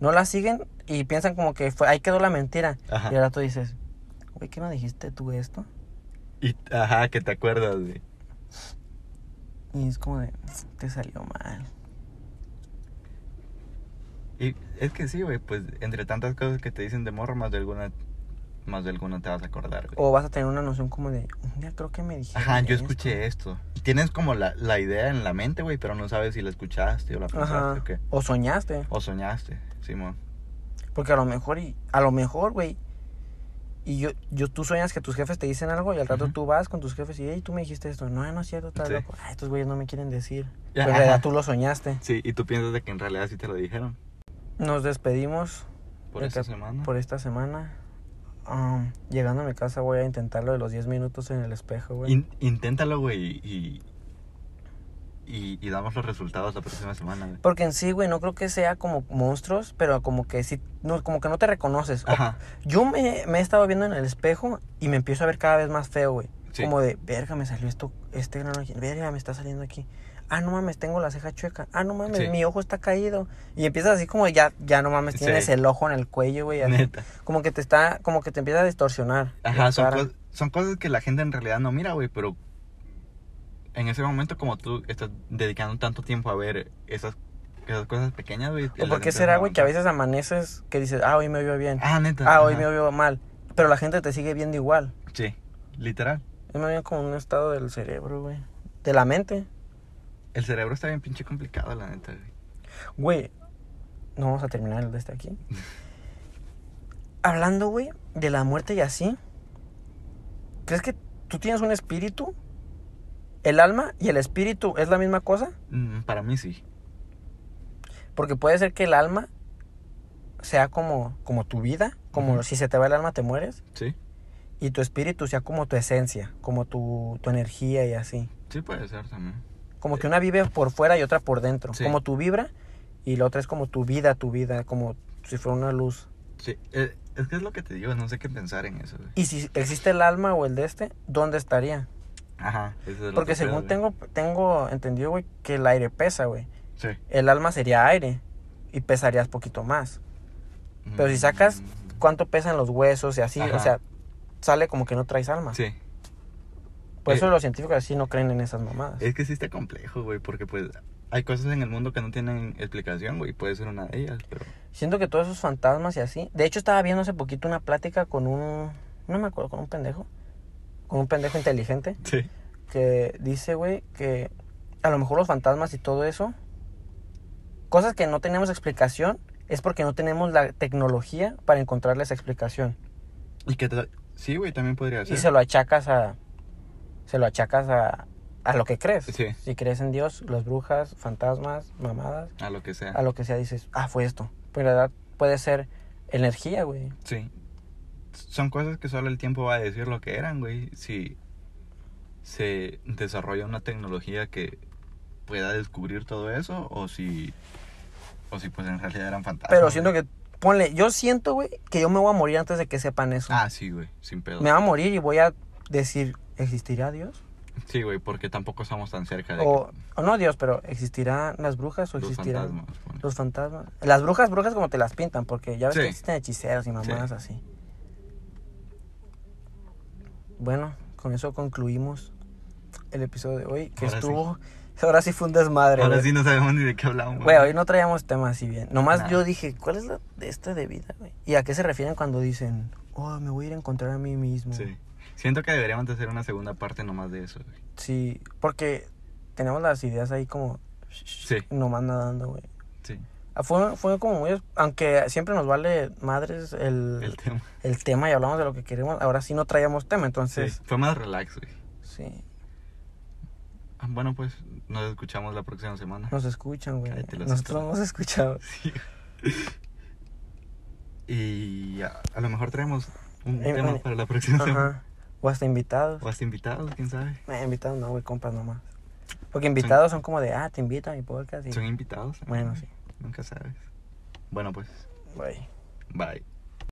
[SPEAKER 1] No la siguen y piensan como que fue, ahí quedó la mentira.
[SPEAKER 2] Ajá.
[SPEAKER 1] Y ahora tú dices, güey, ¿qué no dijiste tú esto?
[SPEAKER 2] Y, ajá, que te acuerdas, güey.
[SPEAKER 1] Y es como de, te salió mal.
[SPEAKER 2] Y es que sí, güey, pues entre tantas cosas que te dicen de morro, más de alguna, más de alguna te vas a acordar, güey.
[SPEAKER 1] O vas a tener una noción como de, un día creo que me dijeron.
[SPEAKER 2] Ajá, yo
[SPEAKER 1] esto".
[SPEAKER 2] escuché esto. Tienes como la, la idea en la mente, güey, pero no sabes si la escuchaste o la pensaste
[SPEAKER 1] Ajá.
[SPEAKER 2] o qué.
[SPEAKER 1] O soñaste.
[SPEAKER 2] O soñaste, Simón.
[SPEAKER 1] Porque a lo mejor, y a lo mejor, güey. Y yo, yo, tú sueñas que tus jefes te dicen algo y al rato tú vas con tus jefes y, hey, tú me dijiste esto. No, no es cierto, estás
[SPEAKER 2] Sí.
[SPEAKER 1] loco. Ah, estos güeyes no me quieren decir. Pero en realidad tú lo soñaste.
[SPEAKER 2] Sí, y tú piensas de que en realidad sí te lo dijeron.
[SPEAKER 1] Nos despedimos
[SPEAKER 2] Por esta semana.
[SPEAKER 1] por esta semana. Um, llegando a mi casa voy a intentarlo de los 10 minutos en el espejo, güey.
[SPEAKER 2] In- inténtalo, güey, y, y, y damos los resultados la próxima semana, güey.
[SPEAKER 1] Porque en sí, güey, no creo que sea como monstruos, pero como que sí, no, como que no te reconoces. O-
[SPEAKER 2] Ajá.
[SPEAKER 1] Yo me, me he estado viendo en el espejo y me empiezo a ver cada vez más feo, güey.
[SPEAKER 2] Sí.
[SPEAKER 1] Como de, verga, me salió esto, este grano aquí. Verga, me está saliendo aquí. Ah, no mames, tengo la ceja chueca. Ah, no mames,
[SPEAKER 2] Sí.
[SPEAKER 1] mi ojo está caído. Y empiezas así como ya, ya no mames,
[SPEAKER 2] Sí.
[SPEAKER 1] tienes el ojo en el cuello, güey. Como que te está, como que te empieza a distorsionar.
[SPEAKER 2] Ajá, son, cos- son cosas que la gente en realidad no mira, güey, pero en ese momento como tú estás dedicando tanto tiempo a ver esas, esas cosas pequeñas, güey.
[SPEAKER 1] ¿O por qué será, güey, que a veces amaneces que dices, ah, hoy me veo bien.
[SPEAKER 2] Ah, neta.
[SPEAKER 1] Ah, hoy me veo mal. Pero la gente te sigue viendo igual.
[SPEAKER 2] Sí, literal.
[SPEAKER 1] Es más bien como un estado del cerebro, güey. De la mente.
[SPEAKER 2] El cerebro está bien pinche complicado, la neta, güey.
[SPEAKER 1] Güey, no vamos a terminar el de este aquí. Hablando, güey, de la muerte y así. ¿Crees que tú tienes un espíritu? ¿El alma y el espíritu es la misma cosa?
[SPEAKER 2] Mm, para mí sí.
[SPEAKER 1] Porque puede ser que el alma sea como, como tu vida, como si se te va el alma te mueres,
[SPEAKER 2] Sí,
[SPEAKER 1] y tu espíritu sea como tu esencia, como tu, tu energía y así.
[SPEAKER 2] sí puede ser también.
[SPEAKER 1] Como que una vive por fuera y otra por dentro.
[SPEAKER 2] Sí.
[SPEAKER 1] Como tu vibra y la otra es como tu vida, tu vida, como si fuera una luz.
[SPEAKER 2] Sí, eh, es que es lo que te digo, no sé qué pensar en eso, güey.
[SPEAKER 1] Y si existe el alma o el de este, ¿dónde estaría?
[SPEAKER 2] Ajá, es
[SPEAKER 1] Porque
[SPEAKER 2] pedo,
[SPEAKER 1] según tengo, tengo entendido, güey, que el aire pesa, güey.
[SPEAKER 2] Sí.
[SPEAKER 1] El alma sería aire y pesarías poquito más. Pero si sacas
[SPEAKER 2] Mm,
[SPEAKER 1] cuánto pesan los huesos y así,
[SPEAKER 2] Ajá.
[SPEAKER 1] o sea, sale como que no traes alma.
[SPEAKER 2] Sí.
[SPEAKER 1] Por eso
[SPEAKER 2] Eh,
[SPEAKER 1] los científicos así no creen en esas mamadas.
[SPEAKER 2] Es que sí está complejo, güey, porque pues hay cosas en el mundo que no tienen explicación, güey, puede ser una de ellas, pero...
[SPEAKER 1] Siento que todos esos fantasmas y así. De hecho, estaba viendo hace poquito una plática con un. No me acuerdo, con un pendejo. Con un pendejo inteligente.
[SPEAKER 2] Sí.
[SPEAKER 1] Que dice, güey, que a lo mejor los fantasmas y todo eso. Cosas que no tenemos explicación. Es porque no tenemos la tecnología para encontrarles explicación.
[SPEAKER 2] Y que Sí, güey, también podría ser.
[SPEAKER 1] Y se lo achacas a. Se lo achacas a. A lo que crees.
[SPEAKER 2] Sí.
[SPEAKER 1] Si crees en Dios, las brujas, fantasmas, mamadas,
[SPEAKER 2] A lo que sea.
[SPEAKER 1] a lo que sea, dices, ah, fue esto. Pero en realidad puede ser energía, güey.
[SPEAKER 2] Sí. Son cosas que solo el tiempo va a decir lo que eran, güey. Si se desarrolla una tecnología que pueda descubrir todo eso o si o si pues en realidad eran fantasmas.
[SPEAKER 1] Pero
[SPEAKER 2] güey.
[SPEAKER 1] siento que, ponle, yo siento, güey, que yo me voy a morir antes de que sepan eso.
[SPEAKER 2] Ah, sí, güey, sin pedo.
[SPEAKER 1] Me va a morir y voy a decir, ¿existirá Dios?
[SPEAKER 2] Sí, güey, porque tampoco estamos tan cerca de
[SPEAKER 1] O,
[SPEAKER 2] que
[SPEAKER 1] o no Dios, pero ¿existirán las brujas o
[SPEAKER 2] los
[SPEAKER 1] existirán
[SPEAKER 2] fantasmas. bueno.
[SPEAKER 1] los fantasmas? Las brujas, brujas como te las pintan, porque ya ves
[SPEAKER 2] Sí.
[SPEAKER 1] que existen hechiceros y mamadas
[SPEAKER 2] Sí.
[SPEAKER 1] así. Bueno, con eso concluimos el episodio de hoy, que
[SPEAKER 2] Ahora sí.
[SPEAKER 1] estuvo... Ahora sí fue un desmadre,
[SPEAKER 2] Ahora sí no sabemos ni de qué hablamos.
[SPEAKER 1] Güey, hoy no traíamos temas así bien. Nomás yo dije, ¿cuál es la de esta de vida, güey? ¿Y a qué se refieren cuando dicen, oh, me voy a ir a encontrar a mí mismo?
[SPEAKER 2] Sí. Siento que deberíamos de hacer una segunda parte nomás de eso, güey.
[SPEAKER 1] Sí, porque tenemos las ideas ahí como...
[SPEAKER 2] Sí.
[SPEAKER 1] Nomás nadando, güey.
[SPEAKER 2] Sí,
[SPEAKER 1] Ah, Fue, fue como muy... Aunque siempre nos vale madres el,
[SPEAKER 2] el
[SPEAKER 1] el,
[SPEAKER 2] tema.
[SPEAKER 1] tema y hablamos de lo que queremos, ahora sí no traíamos tema,
[SPEAKER 2] Sí,
[SPEAKER 1] entonces...
[SPEAKER 2] fue más relax, güey.
[SPEAKER 1] Sí,
[SPEAKER 2] Ah, Bueno, pues nos escuchamos la próxima semana.
[SPEAKER 1] nos escuchan, güey. Nosotros
[SPEAKER 2] hocico.
[SPEAKER 1] nos escuchamos.
[SPEAKER 2] Sí. Y a, a lo mejor traemos un
[SPEAKER 1] Eh,
[SPEAKER 2] tema
[SPEAKER 1] eh,
[SPEAKER 2] para la próxima semana.
[SPEAKER 1] O hasta invitados.
[SPEAKER 2] O hasta invitados, quién sabe.
[SPEAKER 1] Eh, invitados no, güey, compas nomás. Porque invitados son como de, ah, te invito a mi podcast. Y...
[SPEAKER 2] Son invitados.
[SPEAKER 1] Bueno, sí.
[SPEAKER 2] Nunca sabes. Bueno, pues,
[SPEAKER 1] Güey.
[SPEAKER 2] bye.